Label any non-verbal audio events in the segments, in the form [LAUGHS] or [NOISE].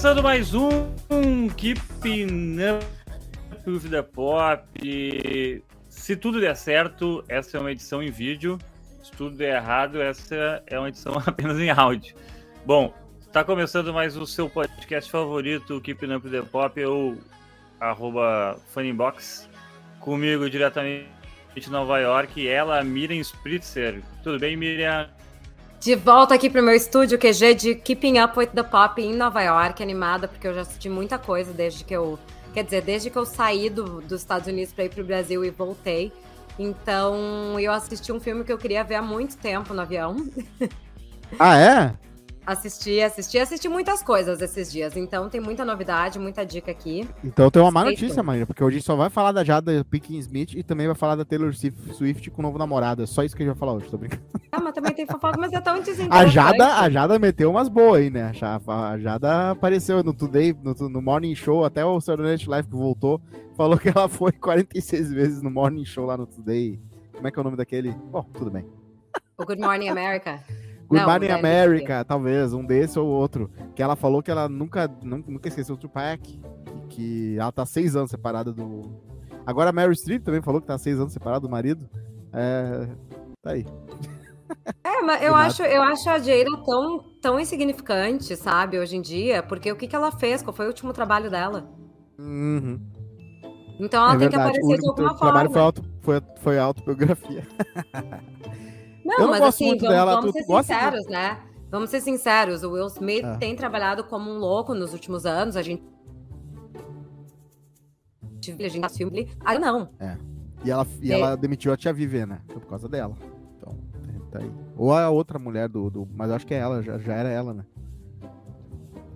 começando mais um, um Keeping Up the Pop. Se tudo der certo, essa é uma edição em vídeo. Se tudo der errado, essa é uma edição [LAUGHS] apenas em áudio. Bom, está começando mais o seu podcast favorito, Keeping Up the Pop, ou arroba Funnybox. Comigo diretamente de Nova York, ela, Miriam Spritzer. Tudo bem, Miriam? De volta aqui pro meu estúdio QG de Keeping Up with the Pop em Nova York, animada, porque eu já assisti muita coisa desde que eu. Quer dizer, desde que eu saí do, dos Estados Unidos para ir pro Brasil e voltei. Então, eu assisti um filme que eu queria ver há muito tempo no avião. [LAUGHS] Ah, é? Assisti, assisti, assisti muitas coisas esses dias. Então tem muita novidade, muita dica aqui. Então tem uma má notícia, Marina, porque hoje a gente só vai falar da Jada Pinkett Smith e também vai falar da Taylor Swift com o novo namorado. É só isso que a gente vai falar hoje, tô brincando. Ah, mas também tem fofoca, mas é tão A Jada, a Jada meteu umas boas aí, né? A Jada apareceu no Today, no, no Morning Show, até o Saturday Night Live que voltou, falou que ela foi [LAUGHS] 46 vezes no Morning Show lá no Today. Como é que é o nome daquele? Bom, tudo bem. O Good Morning America. Good Morning America, talvez, um desse ou outro. Que ela falou que ela nunca, nunca, nunca esqueceu o Tupac. E que ela tá seis anos separada do. Agora a Mary Streep também falou que tá seis anos separada do marido. É. Tá aí. [LAUGHS] É, mas eu acho, eu acho a Jada tão, tão insignificante, sabe, hoje em dia, porque o que, que ela fez? Qual foi o último trabalho dela? Uhum. Então ela é tem verdade. que aparecer de alguma forma. O trabalho foi, auto, foi, foi autobiografia. [LAUGHS] Não, eu não mas assim, vamos, dela, vamos ser sinceros, de... né? Vamos ser sinceros, o Will Smith é. tem trabalhado como um louco nos últimos anos, a gente a gente filme, ah, não. É. E ela, e ela demitiu a tia Vivian, né? Foi por causa dela. Então, tá aí. Ou a outra mulher do, do mas acho que é ela, já, já era ela, né?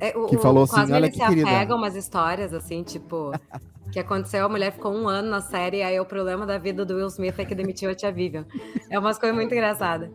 É, o, que falou o, assim, olha que se querida. apega umas histórias assim, tipo, [LAUGHS] que aconteceu, a mulher ficou um ano na série, e aí o problema da vida do Will Smith é que demitiu a tia Vivian. É umas coisas muito engraçadas.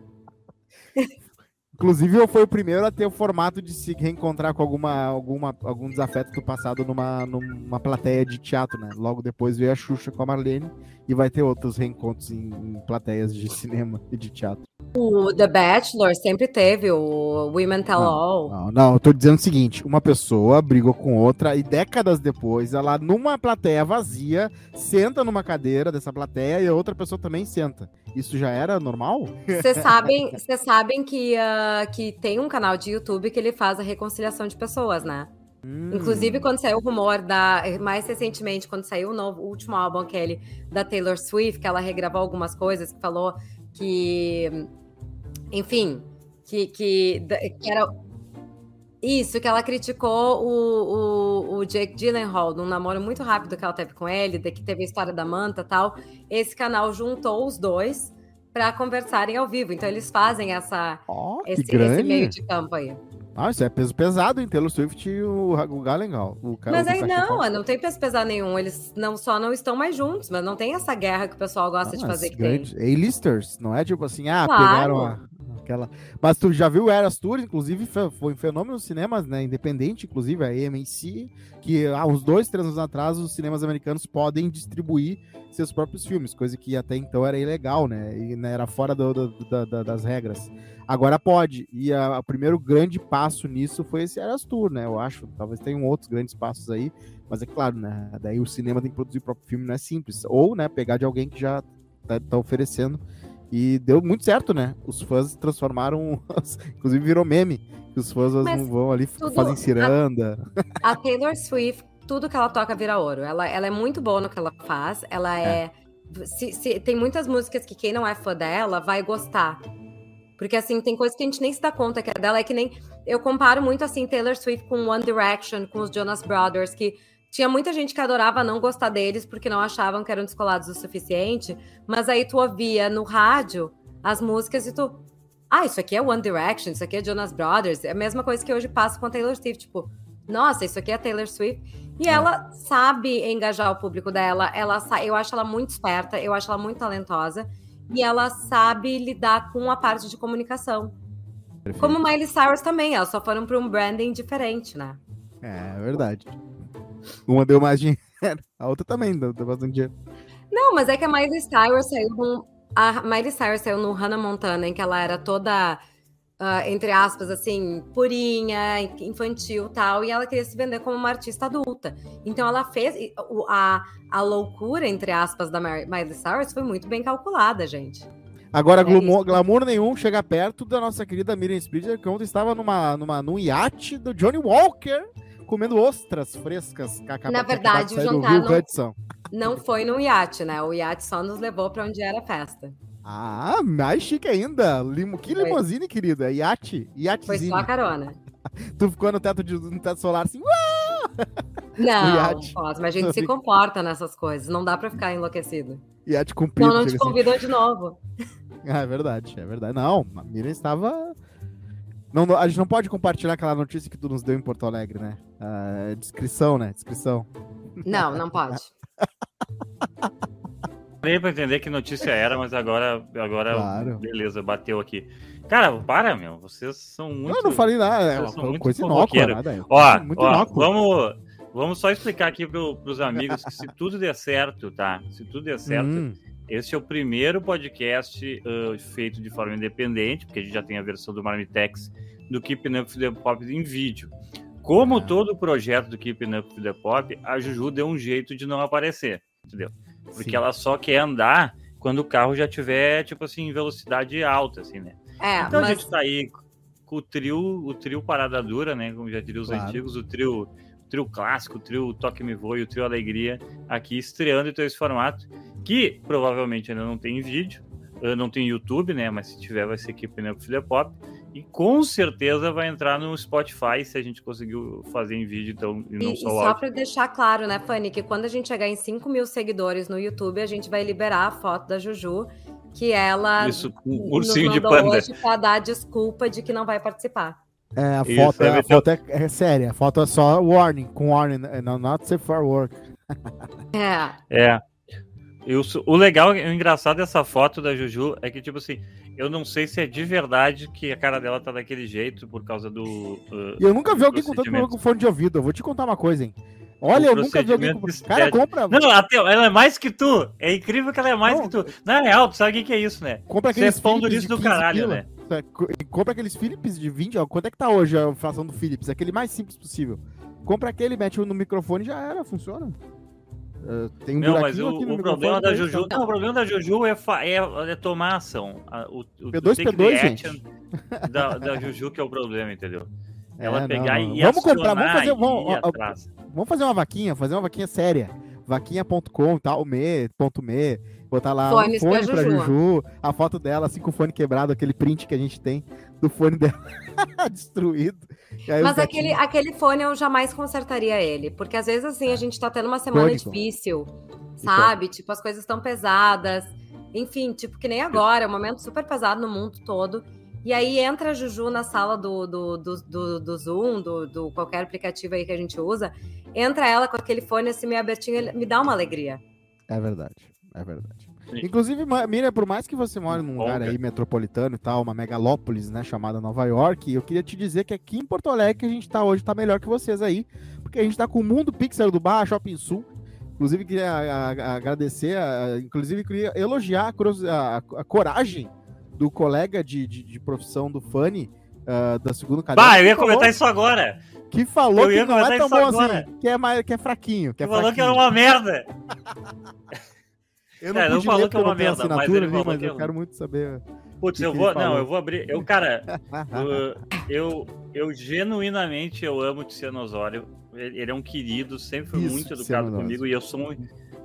Inclusive, foi o primeiro a ter o formato de se reencontrar com alguma, alguma, algum desafeto do passado numa, numa plateia de teatro, né? Logo depois veio a Xuxa com a Marlene e vai ter outros reencontros em, em plateias de cinema e de teatro. O The Bachelor sempre teve o Women Tell não, All. Não, não, eu tô dizendo o seguinte: uma pessoa brigou com outra e décadas depois, ela, numa plateia vazia, senta numa cadeira dessa plateia e a outra pessoa também senta. Isso já era normal? Vocês [LAUGHS] sabem, sabem que, uh, que tem um canal de YouTube que ele faz a reconciliação de pessoas, né? Hum. Inclusive, quando saiu o rumor da. Mais recentemente, quando saiu o, novo, o último álbum aquele da Taylor Swift, que ela regravou algumas coisas, que falou que enfim, que, que, que era. Isso, que ela criticou o, o, o, Jake Gyllenhaal num namoro muito rápido que ela teve com ele, de que teve a história da manta tal. Esse canal juntou os dois para conversarem ao vivo. Então eles fazem essa, oh, esse, esse, meio de campo aí. Ah, isso é peso pesado, hein? Taylor Swift e o, o Gyllenhaal. O, mas aí não, não tem peso pesado nenhum. Eles não só não estão mais juntos, mas não tem essa guerra que o pessoal gosta de fazer que tem. A-listers, não é tipo assim, ah, claro. pegaram a aquela. Mas tu já viu Eras Tour, inclusive foi um fenômeno nos cinemas, né? Independente, inclusive a AMC, que há uns dois, três anos atrás os cinemas americanos podem distribuir seus próprios filmes, coisa que até então era ilegal, né? E né, era fora do, do, do, das regras. Agora pode. E o primeiro grande passo nisso foi esse Eras Tour, né? Eu acho. Talvez tenham outros grandes passos aí, mas é claro, né? Daí o cinema tem que produzir o próprio filme, não é simples. Ou, né, pegar de alguém que já tá, tá oferecendo e deu muito certo, né? Os fãs transformaram, inclusive virou meme, que os fãs vão ali, tudo, fazem ciranda. A, a, Taylor Swift, tudo que ela toca vira ouro. Ela, ela é muito boa no que ela faz. Ela é. é se, se, tem muitas músicas que quem não é fã dela vai gostar. Porque, assim, tem coisas que a gente nem se dá conta que é dela. É que nem. Eu comparo muito, assim, Taylor Swift com One Direction, com os Jonas Brothers, que tinha muita gente que adorava não gostar deles porque não achavam que eram descolados o suficiente, mas aí tu ouvia no rádio as músicas e tu. Ah, isso aqui é One Direction, isso aqui é Jonas Brothers. É a mesma coisa que hoje passa com a Taylor Swift. Tipo, nossa, isso aqui é Taylor Swift. E é. ela sabe engajar o público dela. Ela eu acho ela muito esperta, eu acho ela muito talentosa. E ela sabe lidar com a parte de comunicação. Perfeito. Como Miley Cyrus também, elas só foram para um branding diferente, né? É, é verdade. Uma deu mais dinheiro, a outra também deu, deu bastante dinheiro. Não, mas é que a Miley Cyrus saiu A Miley Cyrus saiu no Hannah Montana, em que ela era toda uh, entre aspas, assim, purinha, infantil tal, e ela queria se vender como uma artista adulta. Então ela fez. A, a loucura, entre aspas, da Miley Cyrus foi muito bem calculada, gente. Agora, é glamour, glamour, nenhum chega perto da nossa querida Miriam Spritzer, que ontem estava numa, numa, num iate do Johnny Walker, comendo ostras frescas. Na verdade, o jantar não, não foi num iate, né? O iate só nos levou para onde era a festa. Ah, mais chique ainda. Limo... Que limousine, querida. Iate. Iatezinho. Foi só a carona. [LAUGHS] tu ficou no teto, de, no teto solar assim. [LAUGHS] Não, [LAUGHS] mas a gente se comporta nessas coisas. Não dá pra ficar enlouquecido. Iate cumprido. Não, não te assim. convidou de novo. Ah, é verdade, é verdade. Não, a Miriam estava. Não, a gente não pode compartilhar aquela notícia que tu nos deu em Porto Alegre, né? Uh, descrição, né? Descrição. Não, não pode. [LAUGHS] Parei pra entender que notícia era, mas agora, agora claro. beleza, bateu aqui. Cara, para, meu. Vocês são muito. Eu não falei nada, é uma coisa inócua, nada. Ó, muito ó vamos, vamos só explicar aqui pro, pros amigos que se tudo der certo, tá? Se tudo der certo, hum. Esse é o primeiro podcast uh, feito de forma independente, porque a gente já tem a versão do Marmitex do Keeping Up the Pop em vídeo. Como ah. todo projeto do Keeping Up the Pop, a Juju deu um jeito de não aparecer, entendeu? Porque Sim. ela só quer andar quando o carro já tiver, tipo assim, em velocidade alta, assim, né? É, então mas... a gente tá aí com o trio, o trio Parada Dura, né? Como já diria os claro. antigos, o trio, o trio clássico, o trio Toque Me Voe, o trio Alegria, aqui estreando então esse formato, que provavelmente ainda não tem vídeo, não tem YouTube, né? Mas se tiver, vai ser aqui Pneu Filha Pop. E com certeza vai entrar no Spotify se a gente conseguiu fazer em vídeo, então, e não e, só e só para deixar claro, né, Fanny, que quando a gente chegar em 5 mil seguidores no YouTube, a gente vai liberar a foto da Juju, que ela Isso, um ursinho de panda. hoje para dar desculpa de que não vai participar. É, a Isso, foto, é, a foto é, é, séria, a foto é só warning, com warning, é, not safe for work. [LAUGHS] é. É. Eu, o legal, o engraçado dessa foto da Juju é que, tipo assim, eu não sei se é de verdade que a cara dela tá daquele jeito por causa do. Uh, eu nunca vi alguém com tanto com fone de ouvido. Eu vou te contar uma coisa, hein? Olha, eu nunca vi alguém com. Cara, compra. Não, até, ela é mais que tu. É incrível que ela é mais não, que tu. Na real, tu sabe o que é isso, né? Compra aqueles Você é pão do do caralho, né? Compra aqueles Philips de 20. Ó, quanto é que tá hoje a inflação do Philips? Aquele mais simples possível. Compra aquele, mete no microfone e já era, funciona. Uh, tem um não, mas o, o problema da Juju, não, o problema da Juju é, é, é tomar ação. O, o P2, P2, gente. Da, da Juju que é o problema, entendeu? Ela é, pegar não. e vamos comprar, vamos fazer, vamos, vamos, fazer uma vaquinha, fazer uma vaquinha séria. Vaquinha.com, tal, me, ponto me, botar lá Fones um fone pra, pra Juju. Juju, a foto dela, assim, com o fone quebrado, aquele print que a gente tem do fone dela [LAUGHS] destruído. Mas aquele, aquele fone eu jamais consertaria ele, porque às vezes assim a gente tá tendo uma semana difícil, sabe? Então. Tipo, as coisas estão pesadas. Enfim, tipo, que nem agora, é um momento super pesado no mundo todo. E aí entra a Juju na sala do, do, do, do, do Zoom, do, do qualquer aplicativo aí que a gente usa, entra ela com aquele fone assim meio abertinho, me dá uma alegria. É verdade, é verdade. Inclusive, Miriam, por mais que você more num lugar aí metropolitano e tal, uma megalópolis, né, chamada Nova York, eu queria te dizer que aqui em Porto Alegre que a gente tá hoje tá melhor que vocês aí, porque a gente tá com o Mundo Pixel do Barra Shopping Sul. Inclusive, queria agradecer, inclusive, queria elogiar a, a, coragem do colega de, de, de profissão do Fanny, uh, da segunda cadeira. Bah, eu ia comentar isso agora. Que falou que não é tão bom agora. assim, que é, mais, que é fraquinho. Que, é falou que era uma merda. Eu não, é, não falou que é uma merda, mas ele ali, mas eu quero muito saber. Putz, eu vou, não, eu vou abrir. Eu, cara, [LAUGHS] eu, eu genuinamente eu amo o Tiziano Osório. Ele é um querido, sempre foi Isso, muito educado comigo e eu sou um,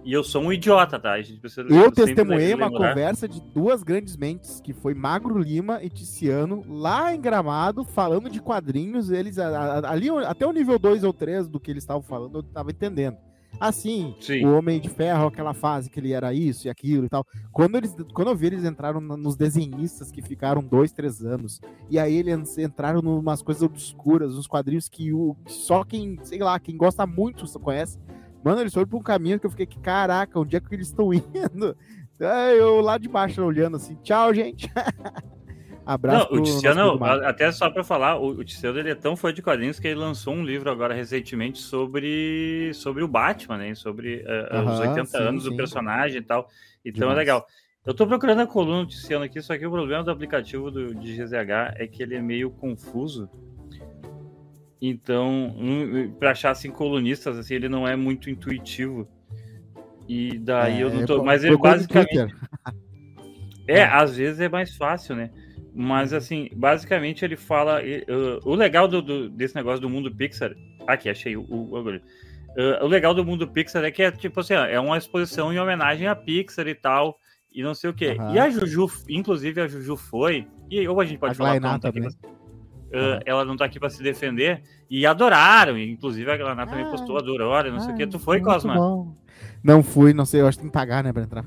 e eu sou um idiota, tá? eu testemunhei uma conversa de duas grandes mentes, que foi Magro Lima e Ticiano, lá em Gramado, falando de quadrinhos. Eles ali até o nível 2 ou 3 do que eles estavam falando, eu tava entendendo. Assim, Sim. o Homem de Ferro, aquela fase que ele era isso e aquilo e tal. Quando, eles, quando eu vi, eles entraram nos desenhistas que ficaram dois, três anos. E aí eles entraram em umas coisas obscuras, uns quadrinhos que o, só quem, sei lá, quem gosta muito conhece. Mano, eles foram pra um caminho que eu fiquei, caraca, onde é que eles estão [LAUGHS] indo? Eu lá de baixo olhando assim, tchau, gente. [LAUGHS] Abraço. Não, o Tiziano, até só para falar, o, o Tiziano ele é tão fã de quadrinhos que ele lançou um livro agora recentemente sobre, sobre o Batman, né? Sobre uh, os 80 sim, anos sim. do personagem e tal. Então é é legal. Eu tô procurando a coluna noticiando aqui, só que o problema do aplicativo do, de GZH é que ele é meio confuso. Então, um, para achar assim colunistas, assim, ele não é muito intuitivo. E daí é, eu não tô. Mas ele basicamente. [LAUGHS] É, às vezes é mais fácil, né? Mas uhum. assim, basicamente ele fala. Uh, o legal do, do, desse negócio do mundo Pixar. Aqui, achei o. o, uh, o legal do mundo Pixar é que é tipo assim, é uma exposição em homenagem à Pixar e tal. E não sei o quê. Uhum. E a Juju, inclusive a Juju foi. E ou a gente pode a falar que ela, uh, ela não tá aqui para se defender. E adoraram. inclusive a Glanata ah, também postou, adorou, não ah, sei o quê. Tu foi, Cosma? Bom. Não fui, não sei, eu acho que tem que pagar, né, pra entrar.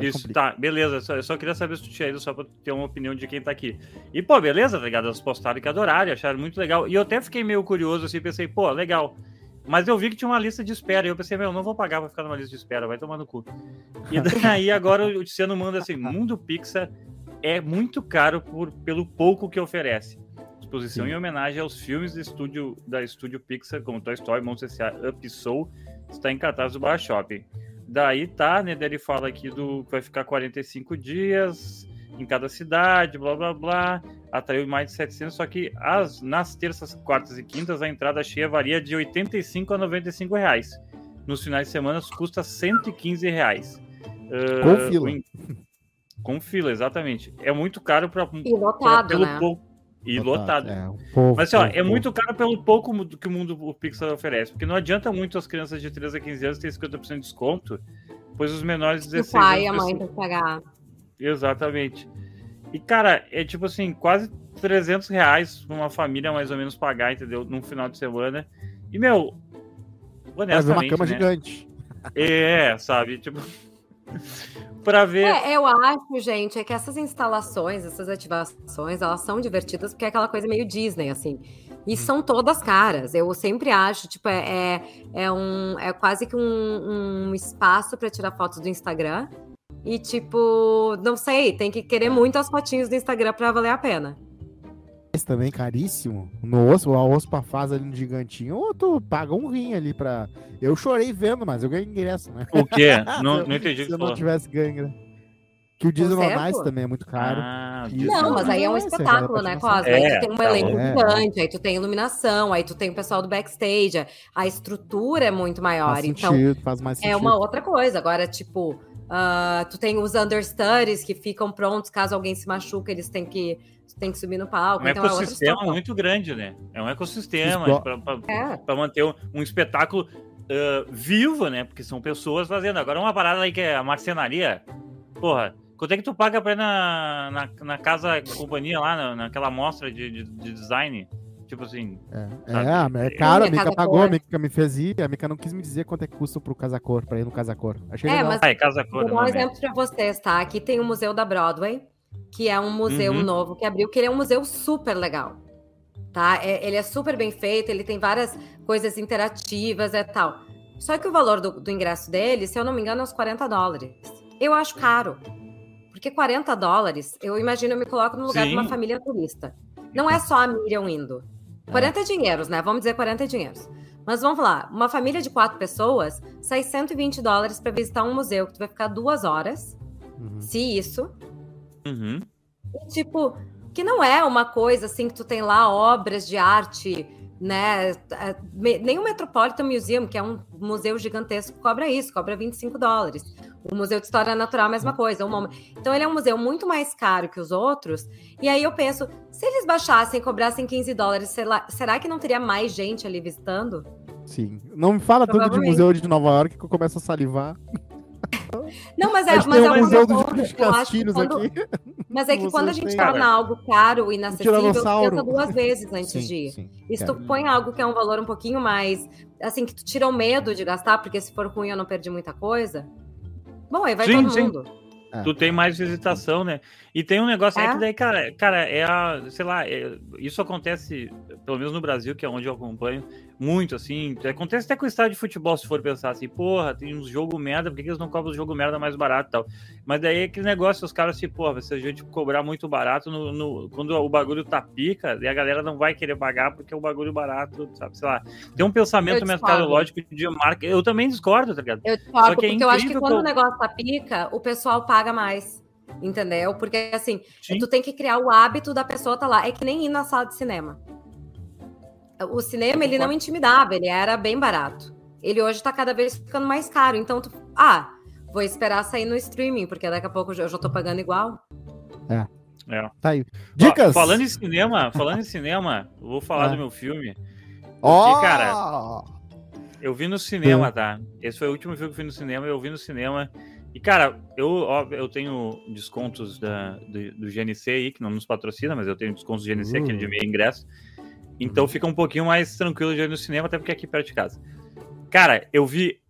Isso, complica. tá, beleza. Só, eu só queria saber se tu tinha ido só pra ter uma opinião de quem tá aqui. E, pô, beleza, tá ligado? Elas postaram que adoraram, acharam muito legal. E eu até fiquei meio curioso, assim, pensei, pô, legal. Mas eu vi que tinha uma lista de espera. E eu pensei, meu, não vou pagar pra ficar numa lista de espera, vai tomar no cu. E [LAUGHS] daí agora o Luciano manda assim: Mundo Pixar é muito caro por, pelo pouco que oferece. Exposição Sim. em homenagem aos filmes do estúdio, da estúdio Pixar, como Toy Story, Monstros S.A., Up Soul, está em cartaz do Bar Shopping. Daí tá, né? Daí ele fala aqui do que vai ficar 45 dias em cada cidade, blá blá blá. Atraiu mais de 700, só que as, nas terças, quartas e quintas a entrada cheia varia de 85 a 95 reais. Nos finais de semana custa 115 reais. Uh, com fila. Com fila, exatamente. É muito caro para pelo né? pouco e lotado. É, povo, Mas assim, ó, é muito caro pelo pouco que o mundo o Pixar oferece. Porque não adianta muito as crianças de 13 a 15 anos terem 50% de desconto, pois os menores de 16 o pai e a mãe tem que pagar. Exatamente. E, cara, é tipo assim, quase 300 reais pra uma família mais ou menos pagar, entendeu? Num final de semana. E, meu, honestamente, uma cama né? gigante. É, sabe? Tipo [LAUGHS] para ver. É, eu acho, gente, é que essas instalações, essas ativações, elas são divertidas porque é aquela coisa meio Disney, assim. E hum. são todas caras. Eu sempre acho, tipo, é, é, é um, é quase que um, um espaço para tirar fotos do Instagram. E, tipo, não sei, tem que querer muito as fotinhos do Instagram para valer a pena também caríssimo. No osso, o osso pra faz ali no gigantinho, ou tu paga um rim ali pra. Eu chorei vendo, mas eu ganhei ingresso, né? O quê? [LAUGHS] Não, não entendi. Se eu não tivesse ganho, né? Que o Disney on também é muito caro. Ah, não, mas aí é um espetáculo, né, Cosma? É, aí tu tem um elenco é. gigante, aí tu tem iluminação, aí tu tem o pessoal do backstage, a estrutura é muito maior. Faz então, sentido, faz mais sentido. É uma outra coisa. Agora, tipo, uh, tu tem os understudies que ficam prontos caso alguém se machuque, eles têm que tem que subir no palco. Um então é ecossistema é muito grande, né? É um ecossistema para é. manter um, um espetáculo uh, vivo, né? Porque são pessoas fazendo. Agora, uma parada aí que é a marcenaria. Porra, quanto é que tu paga pra ir na, na, na casa companhia lá, na, naquela mostra de, de, de design? Tipo assim. É, é, é caro, a Mica pagou, a Mica me fez ir, a Mica não quis me dizer quanto é que custa pro Casacor, pra ir no Casacor. Achei é, legal. Mas, ah, é Casacor. Vou dar um exemplo pra vocês, tá? Aqui tem o Museu da Broadway que é um museu uhum. novo que abriu, que ele é um museu super legal. Tá? É, ele é super bem feito, ele tem várias coisas interativas e tal. Só que o valor do, do ingresso dele, se eu não me engano, é uns 40 dólares. Eu acho caro. Porque 40 dólares, eu imagino, eu me coloco no lugar Sim. de uma família turista. Não é só a Miriam indo. 40 é. dinheiros, né? Vamos dizer 40 dinheiros. Mas vamos lá, uma família de quatro pessoas sai 120 dólares para visitar um museu que tu vai ficar duas horas, uhum. se isso, Uhum. E, tipo, que não é uma coisa assim que tu tem lá obras de arte, né? Nem o Metropolitan Museum, que é um museu gigantesco, cobra isso, cobra 25 dólares. O Museu de História Natural, a mesma coisa. Então, ele é um museu muito mais caro que os outros. E aí eu penso, se eles baixassem e cobrassem 15 dólares, será que não teria mais gente ali visitando? Sim. Não me fala tanto de museu de Nova York que eu começo a salivar. Não, mas é, mas é um museu dos castilhos quando, aqui. Mas é que quando a gente torna algo caro e inacessível, pensa duas vezes antes sim, de ir. Sim, e se tu põe algo que é um valor um pouquinho mais, assim, que tu tira o medo de gastar, porque se for ruim eu não perdi muita coisa. Bom, aí vai sim, todo mundo. É. Tu tem mais visitação, né? E tem um negócio é. aí que daí, cara, cara, é a, sei lá, é, isso acontece pelo menos no Brasil, que é onde eu acompanho, muito, assim. Acontece até com o estádio de futebol, se for pensar assim, porra, tem uns jogo merda, por que, que eles não cobram os jogo merda mais barato e tal? Mas daí é aquele negócio, os caras, assim, porra, se a gente cobrar muito barato, no, no, quando o bagulho tá pica, e a galera não vai querer pagar porque é o bagulho barato, sabe? Sei lá. Tem um pensamento mercadológico de marca. Eu também discordo, tá ligado? Eu discordo, é porque eu acho que quando o negócio tá pica, o pessoal paga mais. Entendeu? Porque assim, Sim. tu tem que criar o hábito da pessoa estar tá lá. É que nem ir na sala de cinema. O cinema, ele não intimidava, ele era bem barato. Ele hoje tá cada vez ficando mais caro. Então, tu, ah, vou esperar sair no streaming, porque daqui a pouco eu já tô pagando igual. É. É. Tá aí. Dicas! Ó, falando em cinema, falando em cinema, vou falar é. do meu filme. Ó! Oh! cara, eu vi no cinema, tá? Esse foi o último filme que eu vi no cinema, eu vi no cinema. E, cara, eu, ó, eu tenho descontos da, do, do, GNC aí, que não nos patrocina, mas eu tenho descontos do GNC, uh. aquele de meio ingresso. Então uhum. fica um pouquinho mais tranquilo de ir no cinema, até porque é aqui perto de casa. Cara, eu vi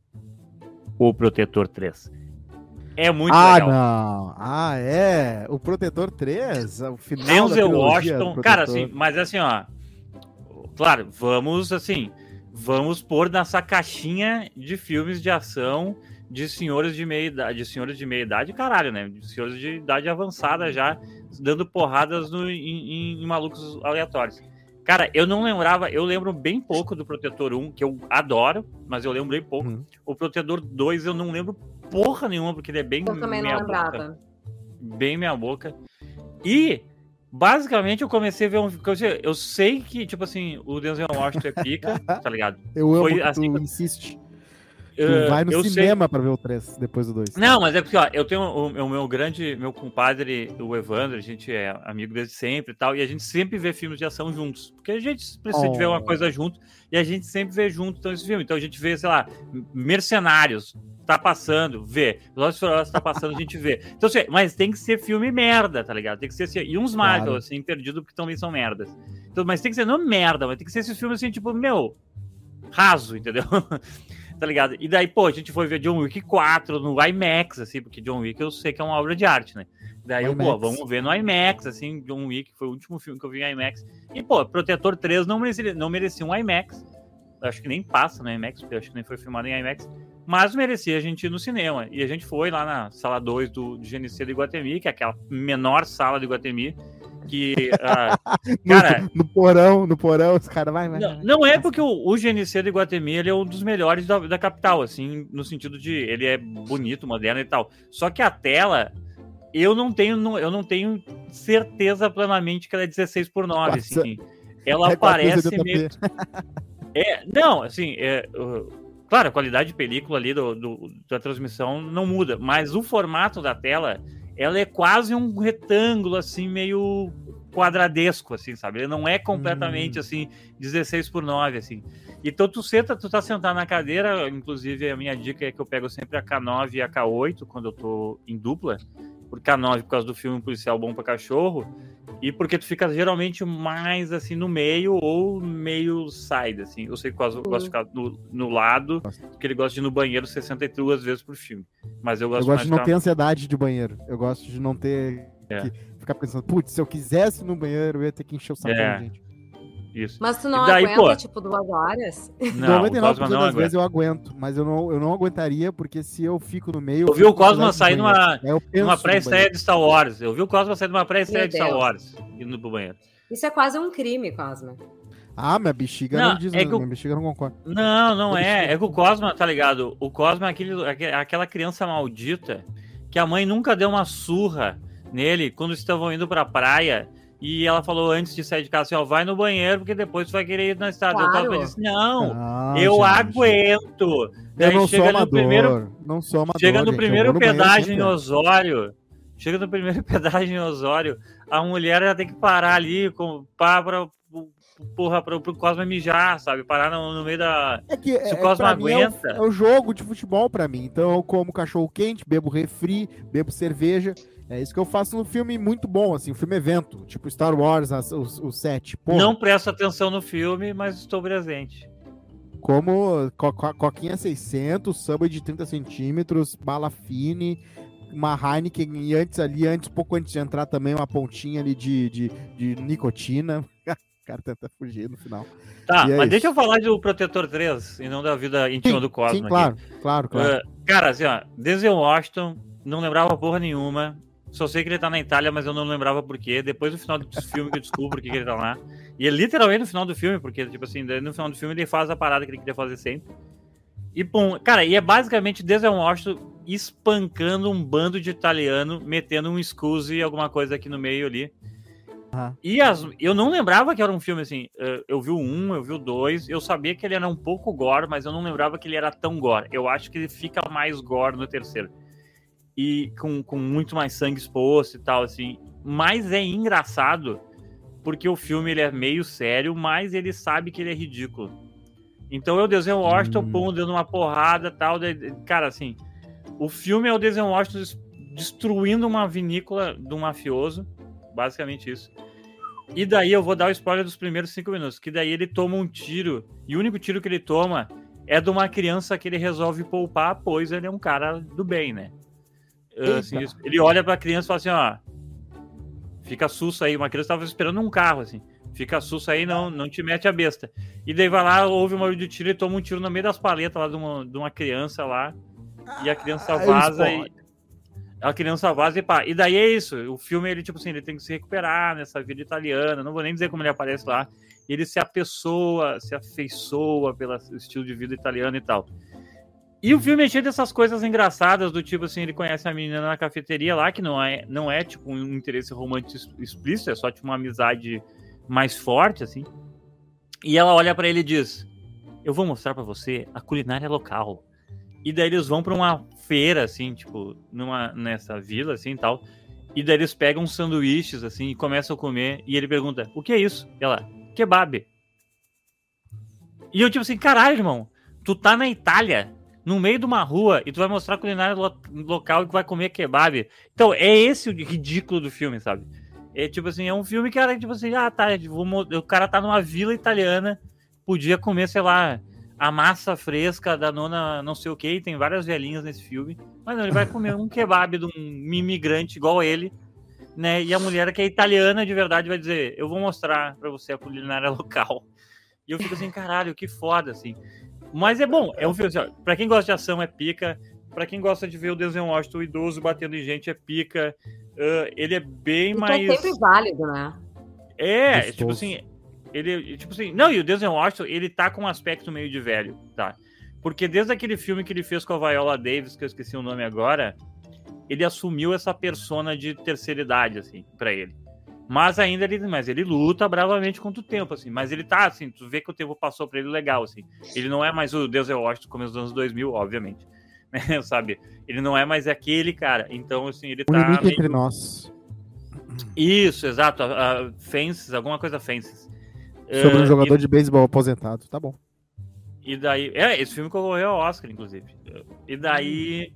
O Protetor 3. É muito ah, legal. não. Ah, é. O Protetor 3? O final Denzel Washington. Cara, assim, mas assim, ó. Claro, vamos assim. Vamos pôr nessa caixinha de filmes de ação de senhores de meia idade, de senhores de meia idade, caralho, né? De senhores de idade avançada já, dando porradas no, em, em, malucos aleatórios. Cara, eu não lembrava, eu lembro bem pouco do Protetor 1, que eu adoro, mas eu lembro bem pouco. Uhum. O Protetor 2 eu não lembro porra nenhuma, porque ele é bem eu também não lembrava. Boca, bem minha boca. E basicamente eu comecei a ver um. Eu sei que, tipo assim, o Denzel Washington é pica, [LAUGHS] tá ligado? Eu amo Foi, assim, tu insiste. Tu vai no cinema sei... para ver o 3 depois do 2. Não, mas é porque, ó, eu tenho o, o, meu grande, meu compadre, o Evandro, a gente é amigo desde sempre e tal, e a gente sempre vê filmes de ação juntos. Porque a gente precisa oh. de ver uma oh. coisa junto, e a gente sempre vê junto então, esse filme. Então a gente vê, sei lá, Mercenários, tá passando, vê. Velozes Furiosos tá passando, a gente vê. Então, assim, mas tem que ser filme merda, tá ligado? Tem que ser assim, e uns Marvel, claro. assim, perdido, porque também são merdas. Então, mas tem que ser, não merda, mas tem que ser esses filmes, assim, tipo, meu, raso, entendeu? [LAUGHS] tá ligado? E daí, pô, a gente foi ver John Wick 4 no IMAX, assim, porque John Wick eu sei que é uma obra de arte, né? Daí eu, pô, vamos ver no IMAX, assim, John Wick, foi o último filme que eu vi em IMAX. E, pô, Protetor 3 não merecia, não merecia um IMAX. Eu acho que nem passa no IMAX, porque eu acho que nem foi filmado em IMAX. Mas merecia a gente ir no cinema. E a gente foi lá na sala 2 do, do GNC do Iguatemi, que é aquela menor sala do Iguatemi que. [LAUGHS] Uh, cara, no, no, porão, no porão, os caras vai, vai. Não, não é porque o, o GNC do Iguatemi ele é um dos melhores da, da capital, assim, no sentido de ele é bonito, moderno e tal. Só que a tela, eu não tenho, eu não tenho certeza plenamente que ela é 16 por 9, assim. [LAUGHS] Ela é parece meio. É, não, assim, é, claro, a qualidade de película ali do, do, da transmissão não muda, mas o formato da tela ela é quase um retângulo, assim, meio quadradesco, assim, sabe? Ele não é completamente, hum. assim, 16 por 9, assim. Então tu senta, tu tá sentado na cadeira, inclusive a minha dica é que eu pego sempre a K9 e a K8 quando eu tô em dupla, por K9 por causa do filme Policial Bom para Cachorro, e porque tu fica geralmente mais assim no meio ou meio side, assim. Eu sei que eu gosto de ficar no, no lado, porque ele gosta de ir no banheiro 62 vezes por filme. Mas eu gosto Eu gosto de não ter ansiedade de banheiro. Eu gosto de não ter é. que ficar pensando, putz, se eu quisesse no banheiro, eu ia ter que encher o saco, é. gente. Isso. Mas tu não daí, aguenta, pô, tipo, duas horas? Não, 99% das vezes eu aguento, mas eu não, eu não aguentaria, porque se eu fico no meio... Eu vi o Cosma sair numa, numa pré-estreia de Star Wars. Eu vi o Cosma sair numa pré-estreia de Star Wars, indo pro banheiro. Isso é quase um crime, Cosma. Ah, minha bexiga não, não diz, é que o... minha bexiga não concorda. Não, não é. É que o Cosma, tá ligado? O Cosma é aquele, aquela criança maldita que a mãe nunca deu uma surra nele quando estavam indo pra praia e ela falou antes de sair de casa assim, ó, vai no banheiro, porque depois tu vai querer ir na estrada. Claro. Eu disse, não, ah, eu gente. aguento. Eu não sou amador, primeiro, não sou amador, Chega no primeiro pedágio em Osório, chega no primeiro [LAUGHS] pedágio em Osório, a mulher já tem que parar ali, com, para, para, porra, pro, pro Cosma mijar, sabe? Parar no, no meio da. É que, Se o é, Cosma aguenta. É o, é o, jogo de futebol pra mim. Então eu como cachorro quente, bebo refri, bebo cerveja. É isso que eu faço no filme muito bom, assim, um filme evento, tipo Star Wars, o, o set. Porra. Não presto atenção no filme, mas estou presente. Como co co Coquinha 600, samba de 30 centímetros, bala fine, uma Heineken e antes ali, antes, pouco antes de entrar também, uma pontinha ali de, de, de nicotina. [LAUGHS] cara tenta fugir no final. Tá, é mas isso. deixa eu falar do Protetor 3 e não da vida íntima sim, do Cosmo. Sim, claro, aqui. claro, claro. Uh, cara, assim, ó, Denzel Washington, não lembrava porra nenhuma. Só sei que ele tá na Itália, mas eu não lembrava por quê. Depois do final do [LAUGHS] filme que eu descubro que ele tá lá. E é literalmente no final do filme, porque, tipo assim, no final do filme ele faz a parada que ele queria fazer sempre. E, pum, cara, e é basicamente Denzel Washington espancando um bando de italiano, metendo um scuse e alguma coisa aqui no meio ali. Uhum. E as, eu não lembrava que era um filme assim. Eu vi o um, eu vi o dois. Eu sabia que ele era um pouco gore, mas eu não lembrava que ele era tão gore. Eu acho que ele fica mais gore no terceiro. E com, com muito mais sangue exposto e tal, assim. Mas é engraçado porque o filme ele é meio sério, mas ele sabe que ele é ridículo. Então eu desenho Washington, hum. pum, dando uma porrada tal. Cara, assim. O filme é o desenho Washington destruindo uma vinícola do mafioso Basicamente isso. E daí eu vou dar o spoiler dos primeiros cinco minutos. Que daí ele toma um tiro. E o único tiro que ele toma é de uma criança que ele resolve poupar, pois ele é um cara do bem, né? Assim, ele olha pra criança e fala assim, ó. Fica susto aí. Uma criança tava esperando um carro, assim. Fica susto aí, não, não te mete a besta. E daí vai lá, ouve uma de tiro e toma um tiro no meio das paletas lá de uma, de uma criança lá. E a criança ah, vaza e, a criança vaza e pá. E daí é isso. O filme, ele, tipo assim, ele tem que se recuperar nessa vida italiana. Não vou nem dizer como ele aparece lá. Ele se apessoa, se afeiçoa pelo estilo de vida italiano e tal. E o filme é cheio dessas coisas engraçadas, do tipo assim, ele conhece a menina na cafeteria lá, que não é, não é tipo um interesse romântico explícito, é só tipo uma amizade mais forte, assim. E ela olha para ele e diz: Eu vou mostrar para você a culinária local. E daí eles vão para uma feira, assim, tipo, numa, nessa vila, assim, tal. E daí eles pegam sanduíches, assim, e começam a comer. E ele pergunta, o que é isso? E ela, kebab. E eu, tipo assim, caralho, irmão, tu tá na Itália, no meio de uma rua, e tu vai mostrar a culinária lo local e que vai comer kebab. Então, é esse o ridículo do filme, sabe? É tipo assim, é um filme que era tipo assim, ah, tá, o cara tá numa vila italiana, podia comer, sei lá, a massa fresca da nona não sei o que, tem várias velhinhas nesse filme, mas não, ele vai comer um kebab de um imigrante igual ele, né? E a mulher que é italiana de verdade vai dizer: Eu vou mostrar para você a culinária [LAUGHS] local. E eu fico assim, caralho, que foda, assim. Mas é bom, é um filme assim, pra quem gosta de ação é pica, pra quem gosta de ver o Desenho Washington, o idoso batendo em gente é pica. Uh, ele é bem mais. É sempre válido, né? É, tipo assim, ele, tipo assim, não, e o Denzel Washington, ele tá com um aspecto meio de velho, tá? Porque desde aquele filme que ele fez com a Viola Davis, que eu esqueci o nome agora, ele assumiu essa persona de terceira idade, assim, para ele. Mas ainda ele, mas ele luta bravamente contra o tempo, assim. Mas ele tá, assim, tu vê que o tempo passou para ele legal, assim. Ele não é mais o Denzel Washington começo dos anos 2000, obviamente. Né, [LAUGHS] sabe? Ele não é mais aquele cara. Então, assim, ele tá... limite meio... entre nós. Isso, exato. Uh, fences, alguma coisa fences. Sobre um é, jogador e... de beisebol aposentado, tá bom. E daí. É, esse filme concorreu ao Oscar, inclusive. E daí.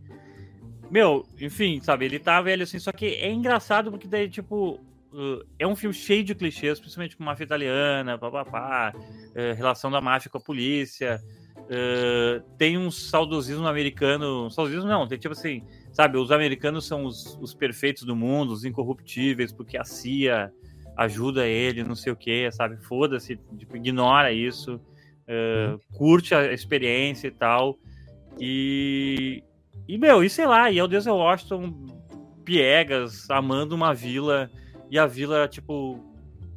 Meu, enfim, sabe, ele tá velho assim, só que é engraçado porque daí, tipo. Uh, é um filme cheio de clichês, principalmente com máfia italiana, papapá, uh, relação da máfia com a polícia. Uh, tem um saudosismo americano. Saudosismo não, tem tipo assim, sabe, os americanos são os, os perfeitos do mundo, os incorruptíveis, porque a CIA ajuda ele, não sei o que, sabe? Foda-se, tipo, ignora isso, uh, curte a experiência e tal. E, e, meu, e sei lá, e é o Denzel Washington piegas, amando uma vila, e a vila, tipo,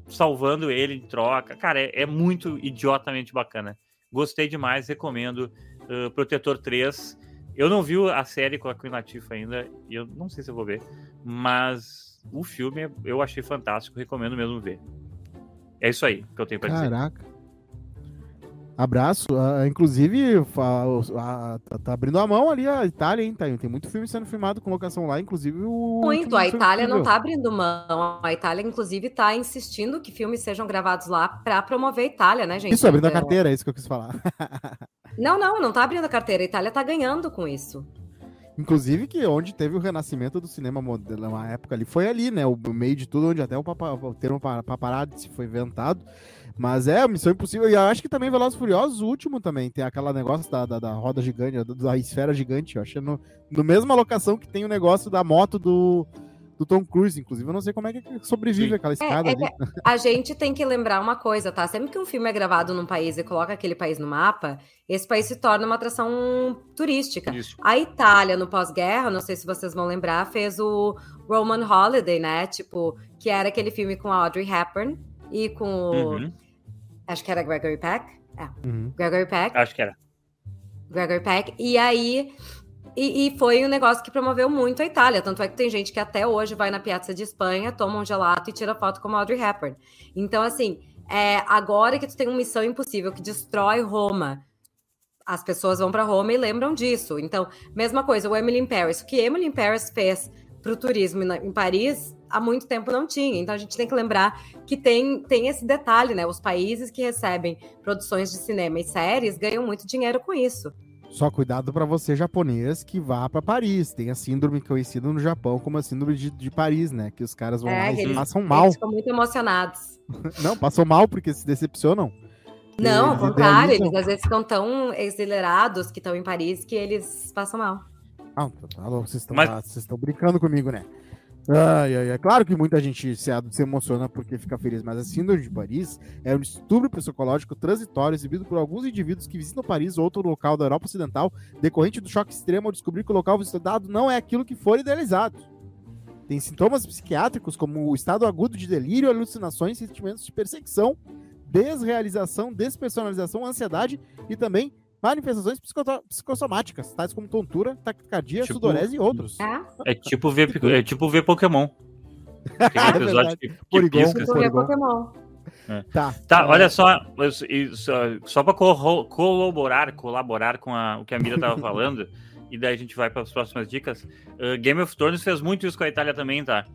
salvando ele em troca. Cara, é, é muito idiotamente bacana. Gostei demais, recomendo. Uh, Protetor 3. Eu não vi a série com a Queen Latifah ainda, e eu não sei se eu vou ver, mas o filme eu achei fantástico, recomendo mesmo ver. É isso aí que eu tenho pra dizer. Caraca. Abraço. Uh, inclusive, uh, uh, tá abrindo a mão ali a Itália, hein? Tá, tem muito filme sendo filmado com locação lá, inclusive o. Muito, a Itália não tá abrindo mão. A Itália, inclusive, tá insistindo que filmes sejam gravados lá para promover a Itália, né, gente? Isso, abrindo a então, carteira, é isso que eu quis falar. [LAUGHS] não, não, não tá abrindo a carteira. A Itália tá ganhando com isso. Inclusive que onde teve o renascimento do cinema moderno, uma época ali, foi ali, né? O meio de tudo, onde até o, papa, o termo paparazzi foi inventado. Mas é, Missão Impossível. E eu acho que também Velozes Furiosos, o último também, tem aquela negócio da, da, da roda gigante, da, esfera gigante. Eu acho no, no mesma locação que tem o negócio da moto do. Do Tom Cruise, inclusive. Eu não sei como é que sobrevive Sim. aquela é, escada é, é ali. a gente tem que lembrar uma coisa, tá? Sempre que um filme é gravado num país e coloca aquele país no mapa, esse país se torna uma atração turística. Isso. A Itália, no pós-guerra, não sei se vocês vão lembrar, fez o Roman Holiday, né? Tipo, que era aquele filme com a Audrey Hepburn e com uhum. Acho que era Gregory Peck. É. Uhum. Gregory Peck. Acho que era. Gregory Peck. E aí e, e, foi um negócio que promoveu muito a Itália. Tanto é que tem gente que até hoje vai na Piazza de Espanha, toma um gelato e tira foto com Audrey Hepburn. Então, assim, é, agora que tu tem uma missão impossível que destrói Roma, as pessoas vão para Roma e lembram disso. Então, mesma coisa, o Emily in Paris. O que Emily in Paris fez para o turismo em Paris, há muito tempo não tinha. Então, a gente tem que lembrar que tem, tem esse detalhe, né? Os países que recebem produções de cinema e séries ganham muito dinheiro com isso. Só cuidado para você, japonês, que vá para Paris. Tem a síndrome conhecida no Japão como a síndrome de, de Paris, né? Que os caras vão é, lá e passam mal. Eles ficam muito emocionados. [LAUGHS] Não, passam mal porque se decepcionam. Não, ao contrário, eles às vezes ficam tão acelerados que estão em Paris que eles passam mal. Ah, tá, tá vocês estão Mas... brincando comigo, né? Ai, ai, ai. Claro que muita gente se, se emociona porque fica feliz, mas a Síndrome de Paris é um distúrbio psicológico transitório exibido por alguns indivíduos que visitam Paris ou outro local da Europa Ocidental, decorrente do choque extremo ao descobrir que o local visitado não é aquilo que for idealizado. Tem sintomas psiquiátricos como o estado agudo de delírio, alucinações, sentimentos de perseguição, desrealização, despersonalização, ansiedade e também manifestações psicossomáticas, tais como tontura, taquicardia, tipo, sudorese e outros. É, é tipo ver, é tipo ver Pokémon. [LAUGHS] Aquele é episódio que, que Porygon, pisca. Tipo ver Pokémon. É. Tá, tá é. olha só, só, só para colaborar, colaborar com a, o que a Mira estava [LAUGHS] falando, e daí a gente vai para as próximas dicas. Uh, Game of Thrones fez muito isso com a Itália também, tá?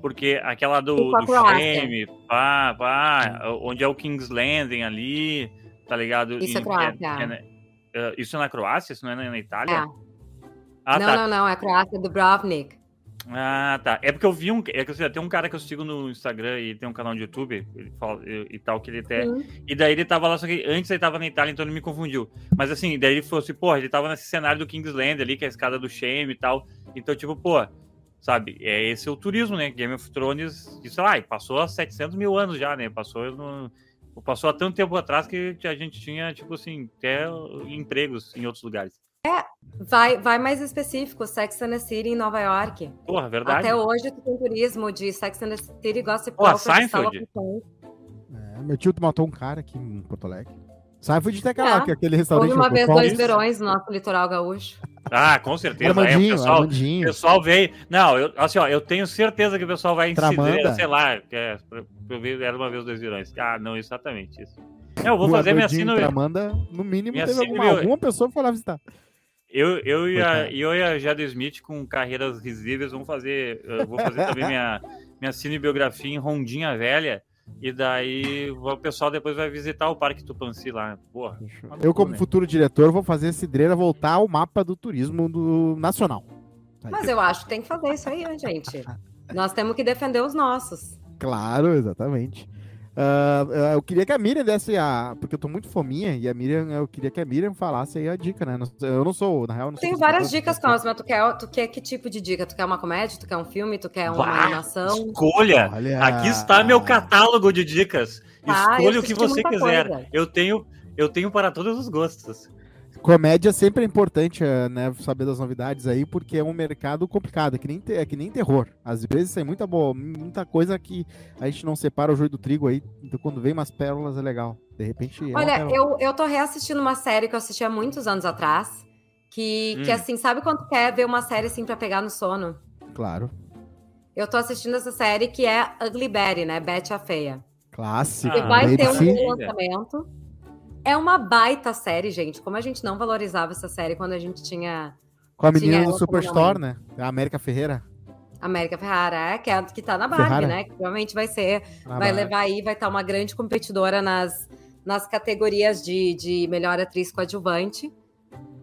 Porque aquela do, do Shame, pá, pá, onde é o King's Landing ali, tá ligado? Isso é Croácia. É, é, Uh, isso é na Croácia? Isso não é na Itália? É. Ah, não, tá. não, não. É a Croácia do Brovnik. Ah, tá. É porque eu vi um. É que assim, tem um cara que eu sigo no Instagram e tem um canal de YouTube ele fala, e, e tal, que ele até. Uhum. E daí ele tava lá, só que antes ele tava na Itália, então ele me confundiu. Mas assim, daí ele falou assim, pô, ele tava nesse cenário do Kingsland ali, que é a escada do Shame e tal. Então, tipo, pô, sabe, é esse o turismo, né? Game of Thrones, sei lá, passou há 700 mil anos já, né? Passou no Passou há tanto tempo atrás que a gente tinha, tipo assim, até empregos em outros lugares. É, vai, vai mais específico, Sex and the City em Nova York. Porra, verdade. Até hoje tu tem turismo de Sex and the City, Gossip Porra, Seinfeld. É, meu tio matou um cara aqui em Porto Alegre. Seinfeld tem aquela, é. aquele restaurante. Houve uma vez dois verões no nosso litoral gaúcho. Ah, com certeza. Armandinho, é, o pessoal, o pessoal veio. Não, eu, assim, ó, eu tenho certeza que o pessoal vai incidir, sei lá, que é, eu vi, era uma vez dois vilões. Ah, não, exatamente isso. Eu vou o fazer minha sino. Tramanda, no mínimo, minha teve alguma, meu... alguma pessoa que foi lá visitar. Eu, eu, e a, eu e a Jada Smith, com carreiras risíveis, vamos fazer. Eu vou fazer também minha, minha cinebiografia em Rondinha Velha. E daí o pessoal depois vai visitar o Parque Tupanci lá. Porra. Eu, como né? futuro diretor, vou fazer a Cidreira voltar ao mapa do turismo do nacional. Mas eu acho que tem que fazer isso aí, né, gente? Nós temos que defender os nossos. Claro, exatamente. Uh, eu queria que a Miriam desse a. Porque eu tô muito fominha e a Miriam, eu queria que a Miriam falasse aí a dica, né? Eu não sou, na real, não Tem várias dicas, Carlos, mas tu quer, tu quer que tipo de dica? Tu quer uma comédia? Tu quer um filme? Tu quer uma Bah, animação? Escolha! Olha... Aqui está meu catálogo de dicas. Ah, Escolha o que você quiser. Coisa. Eu tenho, eu tenho para todos os gostos. Comédia sempre é importante, eh, né, saber das novidades aí, porque é um mercado complicado, é que nem, é que nem terror. Às vezes tem muita boa, muita coisa que a gente não separa o joio do trigo aí, então quando vem umas pérolas é legal. De repente. É Olha, eu, eu tô reassistindo uma série que eu assisti há muitos anos atrás, que, hum. que assim, sabe quando quer ver uma série assim para pegar no sono? Claro. Eu tô assistindo essa série que é Ugly Betty, né? Betty a Feia. Clássico. E vai ter um lançamento. É uma baita série, gente. Como a gente não valorizava essa série quando a gente tinha. Com a menina do Superstore, né? A América Ferreira. América Ferrara, é, que, é, que tá na Barbie, Ferrara. né? Que provavelmente vai ser. Na vai Barbie. levar aí, vai estar tá uma grande competidora nas, nas categorias de, de melhor atriz coadjuvante.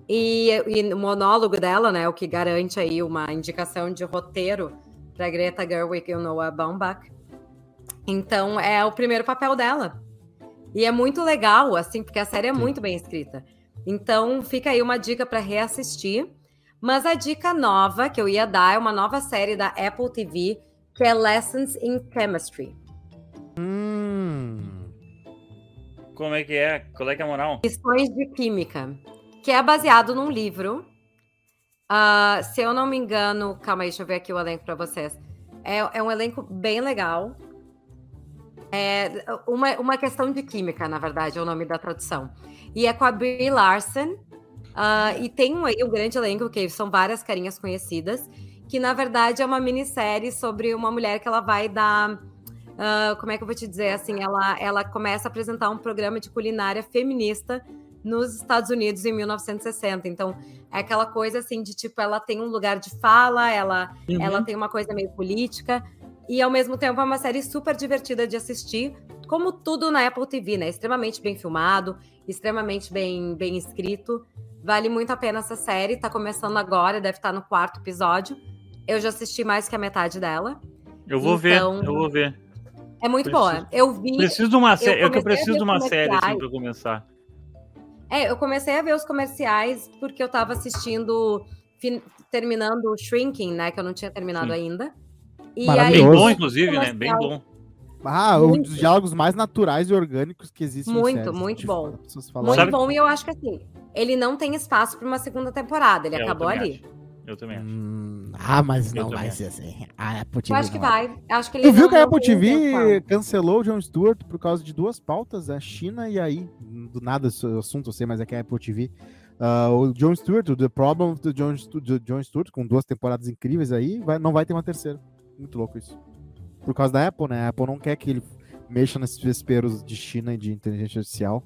E, e o monólogo dela, né? O que garante aí uma indicação de roteiro para Greta Gerwig e o Noah Baumbach. Então, é o primeiro papel dela. E é muito legal, assim, porque a série é muito bem escrita. Então, fica aí uma dica para reassistir. Mas a dica nova que eu ia dar é uma nova série da Apple TV, que é Lessons in Chemistry. Hum. Como é que é? Qual é que é a moral? Lições de Química, que é baseado num livro. Uh, se eu não me engano, calma aí, deixa eu ver aqui o elenco para vocês. É, é, um elenco bem legal. É uma, uma questão de química, na verdade, é o nome da tradução. E é com a Brie Larson. Uh, e tem um, um grande elenco, que são várias carinhas conhecidas, que na verdade é uma minissérie sobre uma mulher que ela vai dar Uh, como é que eu vou te dizer assim? Ela, ela começa a apresentar um programa de culinária feminista nos Estados Unidos em 1960. Então, é aquela coisa assim de tipo, ela tem um lugar de fala, ela, uhum. ela tem uma coisa meio política, e ao mesmo tempo é uma série super divertida de assistir, como tudo na Apple TV, né? Extremamente bem filmado, extremamente bem, bem escrito. Vale muito a pena essa série, tá começando agora, deve estar no quarto episódio. Eu já assisti mais que a metade dela. Eu vou então, ver, eu vou ver. É muito preciso, boa. Eu vi. Preciso de uma série. Eu, eu preciso de uma série assim, para começar. É, eu comecei a ver os comerciais porque eu estava assistindo, terminando o Shrinking, né? Que eu não tinha terminado Sim. ainda. E aí, bem bom, inclusive, né? Bem bom. Ah, muito. um dos diálogos mais naturais e orgânicos que existem. Muito, muito bom. Muito Sabe... bom, e eu acho que assim, ele não tem espaço para uma segunda temporada, ele é, acabou ali. Acho. Eu também acho. Hum, ah, mas não vai ser assim. A Apple TV. Eu acho que vai. Acho que ele tu viu que a Apple TV cancelou o John Stewart por causa de duas pautas, a China e aí. Do nada o assunto eu sei, mas é que a Apple TV. Uh, o John Stewart, o The Problem do John, do John Stewart, com duas temporadas incríveis aí, vai, não vai ter uma terceira. Muito louco isso. Por causa da Apple, né? A Apple não quer que ele mexa nesses vesperos de China e de inteligência artificial.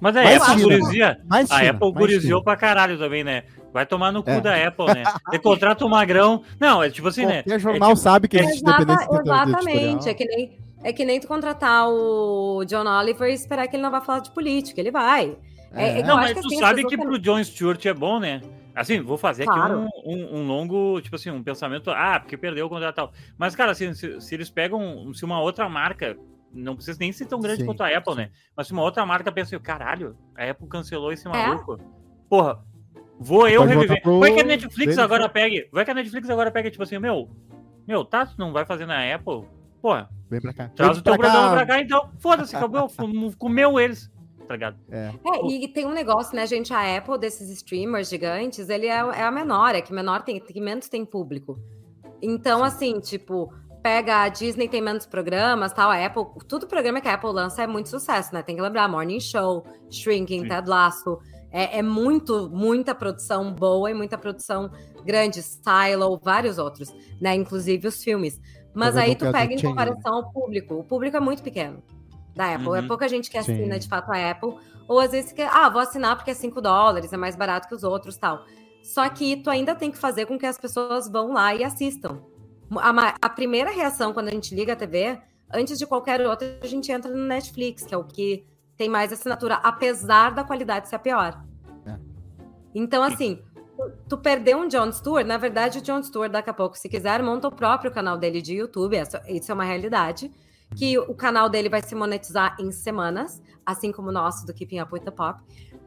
Mas a mais Apple gurizia, a Apple guriziou pra caralho também, né? Vai tomar no cu é. da Apple, né? Você contrata o Magrão. Não, é tipo assim, Qualquer né? Qualquer jornal é tipo... sabe que existe Exata, dependência Exatamente. É que, nem, é que nem tu contratar o John Oliver e esperar que ele não vá falar de política. Ele vai. É. É, não, mas tu assim, sabe que pro John Stewart é bom, né? Assim, vou fazer claro. aqui um, um, um, longo, tipo assim, um pensamento. Ah, porque perdeu o contrato tal. Mas, cara, assim, se, se, eles pegam, se uma outra marca, não precisa nem ser tão grande sim, quanto a Apple, né? Mas se uma outra marca pensa assim, caralho, a Apple cancelou esse é? maluco. Porra, Vou eu reviver. Pro... Vai que a Netflix agora pegue. Vai que a Netflix agora pegue, tipo assim, meu. Meu, tá, não vai fazer na Apple? Porra. Vem pra cá. Traz o teu programa pra cá, então. Foda-se, acabou. [LAUGHS] comeu eles. Tá ligado? É. é. e tem um negócio, né, gente? A Apple, desses streamers gigantes, ele é, é a menor, é que menor tem, que menos tem público. Então, assim, tipo, pega a Disney tem menos programas, tal, a Apple, tudo programa que a Apple lança é muito sucesso, né? Tem que lembrar, Morning Show, Shrinking, Sim. Ted Lasso. É, é, muito, muita produção boa e muita produção grande, Silo, vários outros, né? Inclusive os filmes. Mas aí tu pega em comparação ao público. O público é muito pequeno da Apple. É uhum. É pouca gente que assina Sim. de fato a Apple. Ou às vezes que, ah, vou assinar porque é 5 dólares, é mais barato que os outros tal. Só que tu ainda tem que fazer com que as pessoas vão lá e assistam. A, a primeira reação quando a gente liga a TV, antes de qualquer outra, a gente entra no Netflix, que é o que tem mais assinatura, apesar da qualidade ser pior. É. Então, assim, tu perdeu um John Stewart, na verdade, o John Stewart, daqui a pouco, se quiser, monta o próprio canal dele de YouTube, isso é uma realidade, que o canal dele vai se monetizar em semanas, assim como o nosso do Keeping Up with the Pop.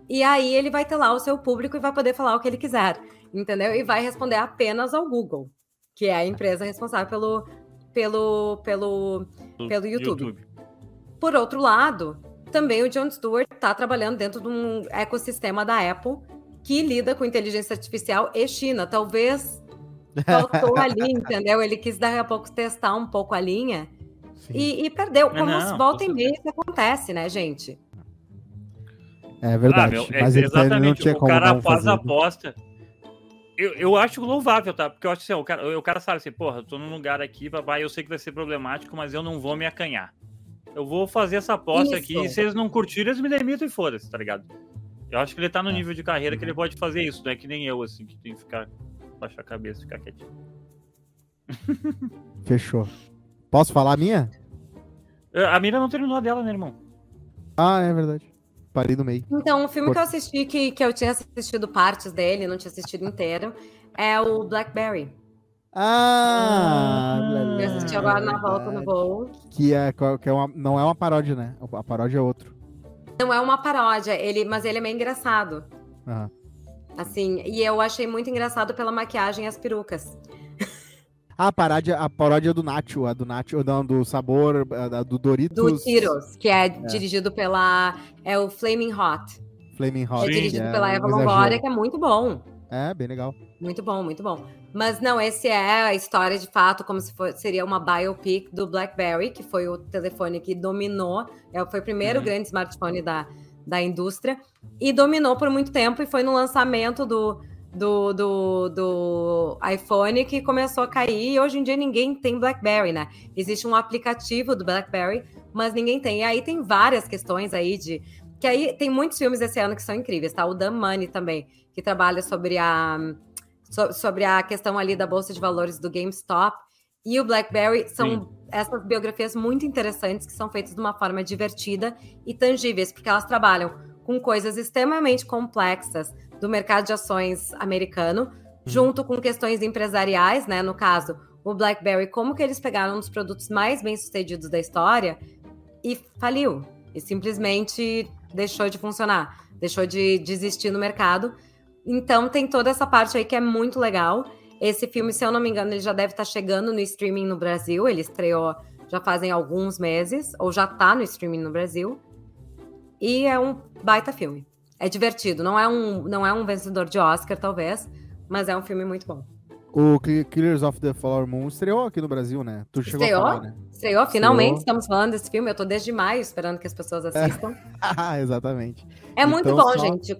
E aí ele vai ter lá o seu público e vai poder falar o que ele quiser, entendeu? E vai responder apenas ao Google, que é a empresa responsável pelo, pelo, pelo, pelo YouTube. YouTube. Por outro lado, também o John Stewart está trabalhando dentro de um ecossistema da Apple que lida com inteligência artificial e China. Talvez faltou ali, [LAUGHS] entendeu? Ele quis daqui a pouco testar um pouco a linha e, e, perdeu. Como não, volta e meia isso acontece, né, gente? É verdade. Ah, meu, é, mas exatamente. o cara faz a aposta. Eu, eu acho louvável, tá? Porque eu acho assim, o cara, o cara sabe assim, porra, eu tô num lugar aqui, papai, eu sei que vai ser problemático, mas eu não vou me acanhar eu vou fazer essa aposta Isso. aqui e se eles não curtirem, eles me demitem e foda-se, tá ligado? Eu acho que ele tá no é. nível de carreira que ele pode fazer isso, não é que nem eu, assim, que tem que ficar, baixar a cabeça, ficar quietinho. [LAUGHS] Fechou. Posso falar a minha? É, a minha não terminou a dela, né, irmão? Ah, é verdade. Parei no meio. Então, o filme Por... que eu assisti, que, que eu tinha assistido partes dele, não tinha assistido inteiro, é o Blackberry. Ah! eu assisti agora na volta no voo. Que, é, que é uma, não é uma paródia, né? A paródia é outro. Não é uma paródia, ele, mas ele é meio engraçado. Assim, e eu achei muito engraçado pela maquiagem e as perucas. A paródia, a paródia do Nacho, a do Nacho, não, do sabor, a, do Doritos. Do Tiros, que é, é, dirigido pela. É o Flaming Hot. Flaming Hot. É dirigido é, pela Eva Longoria, que é muito bom. É, bem legal. Muito bom, muito bom. Mas não, esse é a história de fato, como se for, seria uma biopic do BlackBerry, que foi o telefone que dominou, é, foi o primeiro uhum. grande smartphone da, da indústria, e dominou por muito tempo, e foi no lançamento do, do, do, do iPhone que começou a cair, e hoje em dia ninguém tem BlackBerry, né? Existe um aplicativo do BlackBerry, mas ninguém tem. E aí tem várias questões aí de... Que aí tem muitos filmes esse ano que são incríveis, tá? O The Money também, que trabalha sobre a so, sobre a questão ali da bolsa de valores do GameStop e o BlackBerry são Sim. essas biografias muito interessantes que são feitas de uma forma divertida e tangíveis, porque elas trabalham com coisas extremamente complexas do mercado de ações americano, uhum. junto com questões empresariais, né? No caso, o BlackBerry, como que eles pegaram um dos produtos mais bem-sucedidos da história e faliu, e simplesmente deixou de funcionar, deixou de, de existir no mercado. Então tem toda essa parte aí que é muito legal. Esse filme, se eu não me engano, ele já deve estar tá chegando no streaming no Brasil. Ele estreou já fazem alguns meses, ou já tá no streaming no Brasil. E é um baita filme. É divertido, não é um, não é um vencedor de Oscar, talvez, mas é um filme muito bom. O Killers of the Flower Moon estreou aqui no Brasil, né? Tu chegou estreou? falar, né? Estreou, finalmente estreou. estamos falando desse filme. Eu tô desde maio esperando que as pessoas assistam. [LAUGHS] ah, exatamente. É então, muito bom, só... gente.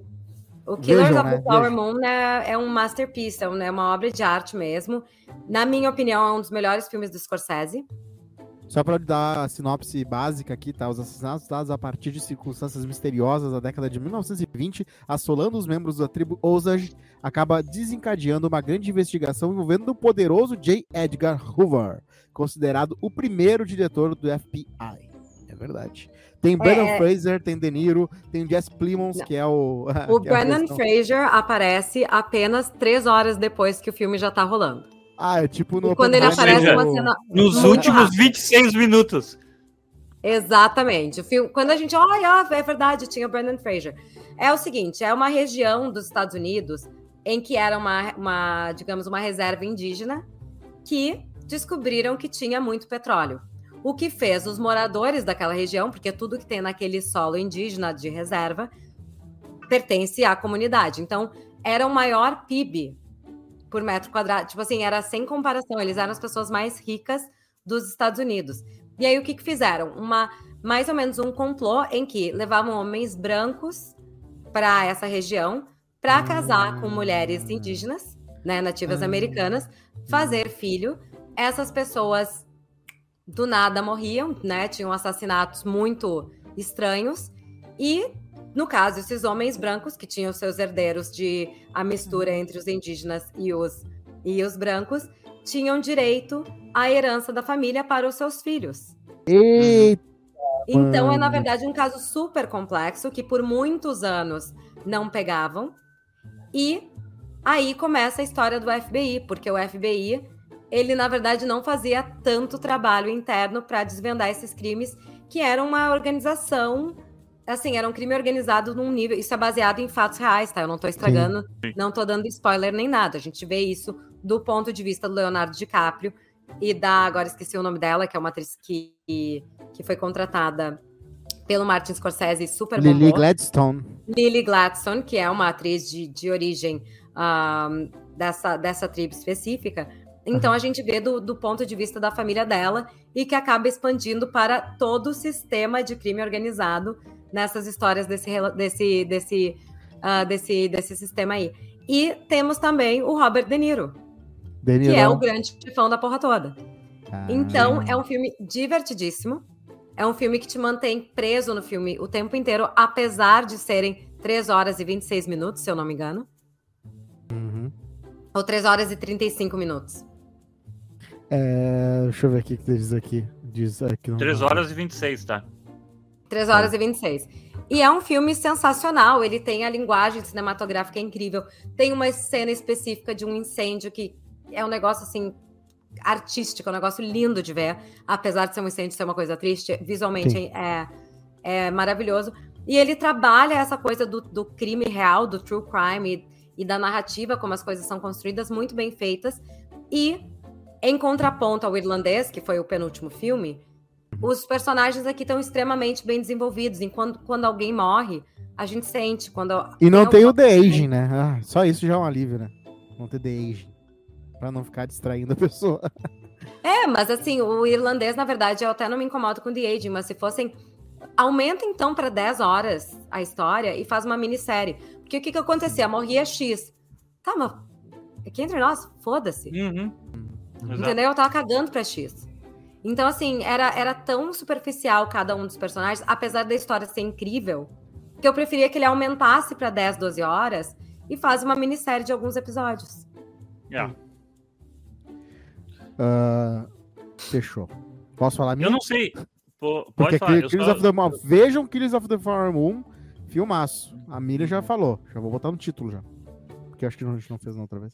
O Killers Vejam, of the né? Flower Moon é, é, um masterpiece, é, é uma obra de arte mesmo. Na minha opinião, é um dos melhores filmes do Scorsese. Só para dar a sinopse básica aqui, tá? Os assassinatos dados a partir de circunstâncias misteriosas da década de 1920, assolando os membros da tribo Osage, acaba desencadeando uma grande investigação envolvendo o poderoso J. Edgar Hoover, considerado o primeiro diretor do FBI. É verdade. Tem Brandon é... Fraser, tem De Niro, tem Jess Plimons, [LAUGHS] que é o. O é Brandon Fraser aparece apenas três horas depois que o filme já tá rolando. Ah, é tipo no. E quando ele aparece seja, uma cena. Nos últimos rápido. 26 minutos. Exatamente. O filme, quando a gente olha, é verdade, tinha o Brandon Fraser. É o seguinte: é uma região dos Estados Unidos em que era uma, uma digamos, uma reserva indígena que descobriram que tinha muito petróleo o que fez os moradores daquela região, porque tudo que tem naquele solo indígena de reserva pertence à comunidade. Então, era o maior PIB por metro quadrado. Tipo assim, era sem comparação. Eles eram as pessoas mais ricas dos Estados Unidos. E aí, o que, que fizeram? Uma, mais ou menos um complô em que levavam homens brancos para essa região para casar com mulheres indígenas, né, nativas americanas, fazer filho. Essas pessoas do nada morriam, né? Tinham assassinatos muito estranhos. E, no caso, esses homens brancos, que tinham seus herdeiros de a mistura entre os indígenas e os, e os brancos, tinham direito à herança da família para os seus filhos. Eita! Então, é, na verdade, um caso super complexo que por muitos anos não pegavam. E aí começa a história do FBI, porque o FBI ele na verdade não fazia tanto trabalho interno para desvendar esses crimes, que era uma organização, assim, era um crime organizado num nível, isso é baseado em fatos reais, tá? Eu não estou estragando, Sim. não estou dando spoiler nem nada. A gente vê isso do ponto de vista do Leonardo DiCaprio e da, agora esqueci o nome dela, que é uma atriz que, que foi contratada pelo Martin Scorsese, super Lily bombou. Gladstone. Lily Gladstone, que é uma atriz de, de origem um, dessa, dessa tribo específica, então a gente vê do, do, ponto de vista da família dela e que acaba expandindo para todo o sistema de crime organizado nessas histórias desse, desse, desse, uh, desse, desse sistema aí. E temos também o Robert De Niro, De Niro. que é o grande chefão da porra toda. Ah. Então é um filme divertidíssimo. É um filme que te mantém preso no filme o tempo inteiro, apesar de serem 3 horas e 26 minutos, se eu não me engano. Uhum. Ou 3 horas e 35 minutos. É, deixa eu ver aqui o que diz aqui. Diz aqui 3 horas e 26, tá? 3 horas é. e 26. E é um filme sensacional. Ele tem a linguagem cinematográfica incrível. Tem uma cena específica de um incêndio que é um negócio assim artístico, é um negócio lindo de ver. Apesar de ser um incêndio ser uma coisa triste, visualmente é, é maravilhoso. E ele trabalha essa coisa do, do crime real, do true crime. E, e da narrativa, como as coisas são construídas, muito bem feitas. E, em contraponto ao irlandês, que foi o penúltimo filme, os personagens aqui estão extremamente bem desenvolvidos. Enquanto quando alguém morre, a gente sente. Quando e não tem o The Aging, né? Ah, só isso já é um alívio, né? Não ter The Aging. Pra não ficar distraindo a pessoa. É, mas assim, o irlandês, na verdade, eu até não me incomodo com The Aging, mas se fossem. Aumenta então para 10 horas a história e faz uma minissérie. Porque o que que acontecia? Morria X. Tá, mas aqui entre nós, foda-se. Uhum. Entendeu? Eu tava cagando pra X. Então, assim, era, era tão superficial cada um dos personagens, apesar da história ser incrível, que eu preferia que ele aumentasse para 10, 12 horas e faz uma minissérie de alguns episódios. Yeah. Uh, fechou. Posso falar minha? Eu não sei. Pô, pode Porque falar. Só... of the Moon, vejam Kills of the Flower Moon, filmaço. A Miriam já falou. Já vou botar no título já. Porque acho que a gente não fez na outra vez.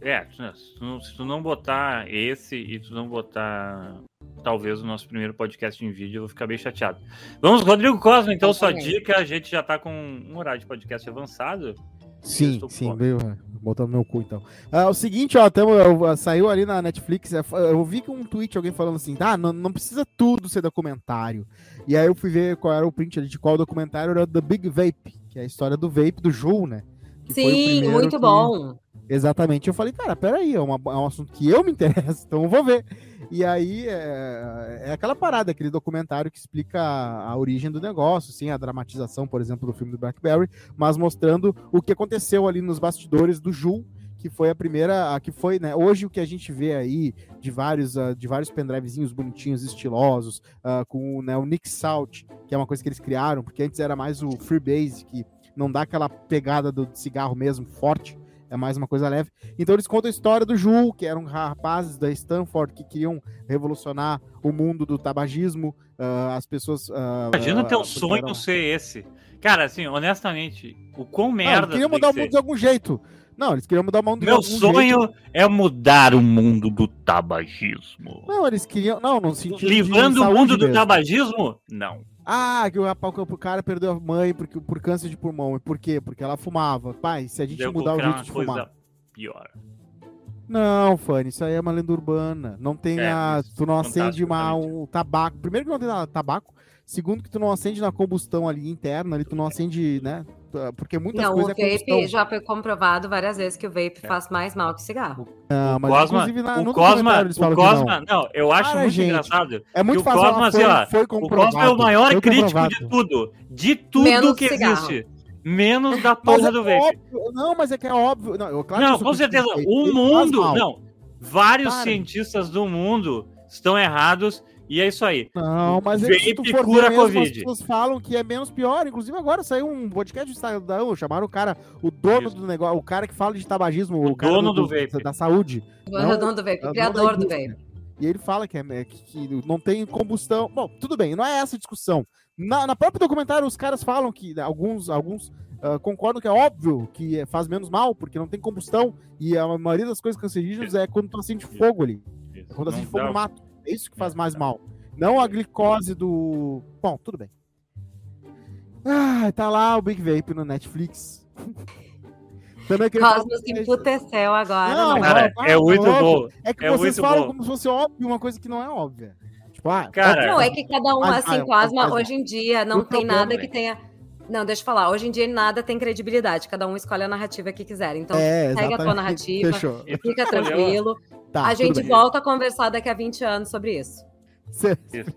É, se tu, se tu não botar esse e tu não botar talvez o nosso primeiro podcast em vídeo, eu vou ficar bem chateado. Vamos, Rodrigo Cosma, então, sua dica. A gente já tá com um horário de podcast avançado. Sim, sim, veio botando meu cu então. Ah, o seguinte, ó, tamo, eu, saiu ali na Netflix, é, eu vi que um tweet alguém falando assim, ah, não, não precisa tudo ser documentário. E aí eu fui ver qual era o print ali de qual documentário era The Big Vape, que é a história do vape do Ju, né? Que sim, muito que... bom. Exatamente. Eu falei, cara, peraí, é, uma, é um assunto que eu me [LAUGHS] interesso, então eu vou ver. E aí é, é aquela parada, aquele documentário que explica a, a, origem do negócio, sim, a dramatização, por exemplo, do filme do Blackberry, mas mostrando o que aconteceu ali nos bastidores do Jul, que foi a primeira, a que foi, né? Hoje o que a gente vê aí de vários, uh, de vários pendrivezinhos bonitinhos, estilosos, uh, com né, o Nick Salt, que é uma coisa que eles criaram, porque antes era mais o Freebase, que não dá aquela pegada do cigarro mesmo forte é mais uma coisa leve. Então eles contam a história do Ju, que eram rapazes da Stanford que queriam revolucionar o mundo do tabagismo. Uh, as pessoas. Uh, Imagina uh, teu sonho eram... ser esse. Cara, assim, honestamente, o quão merda. Não, queriam mudar o mundo ser. de algum jeito. Não, eles queriam mudar o mundo Meu de algum sonho jeito. é mudar o mundo do tabagismo. Não, eles queriam. Não, no sentido. Livrando o mundo do tabagismo? Não. Ah, que o, o cara perdeu a mãe porque, por câncer de pulmão. E por quê? Porque ela fumava. Pai, se a gente Deu mudar o jeito de fumar. Pior. Não, Fanny, isso aí é uma lenda urbana. Não tem é, a. Tu não acende uma, um tabaco. Primeiro que não tem tabaco. Segundo que tu não acende na combustão ali interna, ali tu não acende, né? Porque muitas não, coisas. Não, o vape é já foi comprovado várias vezes que o vape é. faz mais mal que cigarro. Não, mas Cosma, inclusive na, o Cosma, o Cosma, não. não. eu acho Para, muito gente, engraçado. É muito fácil. O Cosma, assim, ó, foi comprovado, o Cosma é o maior crítico de tudo. De tudo Menos que cigarro. existe. Menos da porra é do vape. Óbvio, não, mas é que é óbvio. Não, eu, claro não com certeza. O mundo. Não. Vários Para. cientistas do mundo estão errados e é isso aí. Não, mas Vape se tu for cura mesmo, Covid. as pessoas falam que é menos pior. Inclusive agora saiu um podcast do Estadão, chamaram o cara, o dono isso. do negócio, o cara que fala de tabagismo, o, o dono do, do, vape. da saúde. O não, dono do vape, o criador do vape. E ele fala que, é, que, que, não tem combustão. Bom, tudo bem, não é essa a discussão. Na, na própria documentário, os caras falam que alguns, alguns uh, concordam que é óbvio que faz menos mal, porque não tem combustão. E a maioria das coisas cancerígenas é quando tu acende fogo ali. Isso. Quando acende fogo no mato. É isso que faz mais mal. Não a glicose do. Bom, tudo bem. Ah, tá lá o Big Vape no Netflix. [LAUGHS] Também Cosmos emputeceu agora. Não, né? cara, é, muito bom. É que é vocês falam bom. como se fosse óbvio uma coisa que não é óbvia. Tipo, ah, cara, não, é que cada um, assim, ah, Cosma, hoje em dia, não tem problema, nada que tenha. Não, deixa eu falar. Hoje em dia nada tem credibilidade. Cada um escolhe a narrativa que quiser. Então, é, segue a tua narrativa, Fechou. fica tranquilo. Tá, a gente volta a conversar daqui a 20 anos sobre isso.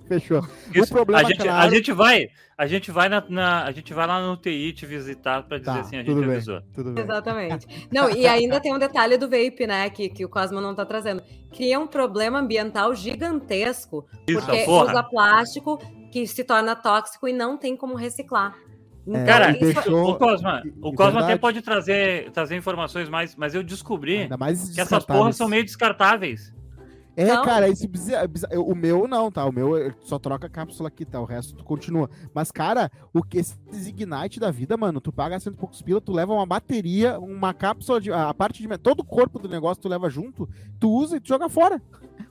Fechou. Isso. O problema a gente, claro... a gente vai, a gente vai na, na, a gente vai lá no TI te visitar para dizer tá, assim, a gente bem, avisou. Exatamente. Não, e ainda tem um detalhe do vape, né, que, que o Cosmo não tá trazendo. Cria um problema ambiental gigantesco, Isso, porque porra. usa plástico que se torna tóxico e não tem como reciclar. É, Cara, deixou... o Cosma, o Cosma até pode trazer, trazer informações mais, mas eu descobri que essas porras são meio descartáveis. É, não. cara, esse o meu não, tá? O meu só troca a cápsula aqui, tá? O resto tu continua. Mas, cara, o que esse Ignite da vida, mano, tu paga cento e poucos pila, tu leva uma bateria, uma cápsula de. A parte de. Todo o corpo do negócio tu leva junto, tu usa e tu joga fora.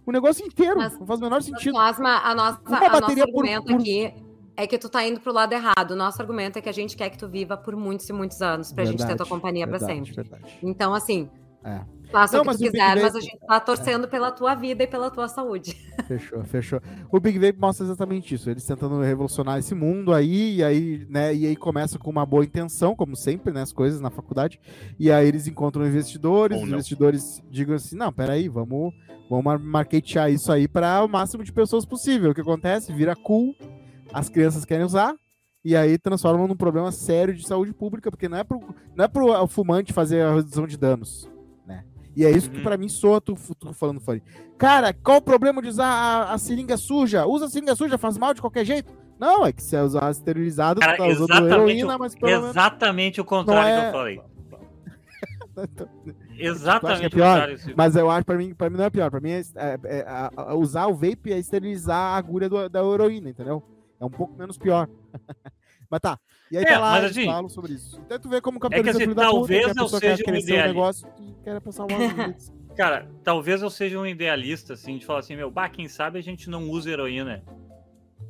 O negócio inteiro. Mas, não faz o menor sentido. Plasma, a nossa, uma a bateria nosso argumento por, por... aqui é que tu tá indo pro lado errado. O nosso argumento é que a gente quer que tu viva por muitos e muitos anos, pra verdade, gente ter tua companhia para sempre. Verdade. Então, assim, é. Faça não, o que tu quiser, mas a gente tá torcendo é. pela tua vida e pela tua saúde. [LAUGHS] Fechou, fechou. O Big Vape mostra exatamente isso. Eles tentando revolucionar esse mundo aí, e aí, né? E aí começa com uma boa intenção, como sempre, né? As coisas na faculdade. E aí eles encontram investidores, os investidores digam assim: não, peraí, vamos, vamos marketear isso aí para o máximo de pessoas possível. O que acontece? Vira cool, as crianças querem usar, e aí transformam num problema sério de saúde pública, porque não é pro, não é pro fumante fazer a redução de danos. E é isso uhum. que para mim soa tu, tu falando, Fari. Cara, qual o problema de usar a, a, seringa suja? Usa a seringa suja, faz mal de qualquer jeito? Não, é que se usar esterilizado, Cara, tá usando heroína, mas pelo Exatamente o contrário é... que eu falei. [LAUGHS] exatamente é pior, mas eu acho para mim, para mim não é pior. Para mim é, é, é, usar o vape é esterilizar a agulha do, da heroína, entendeu? É um pouco menos pior. [LAUGHS] mas tá. E aí é, tá lá, mas, assim, falam sobre isso. Então tu vê como o capitalismo é que, assim, talvez puta, eu seja um idealista. Um quer passar [LAUGHS] Cara, talvez eu seja um idealista, assim, de falar assim, meu, bah, quem sabe a gente não usa heroína.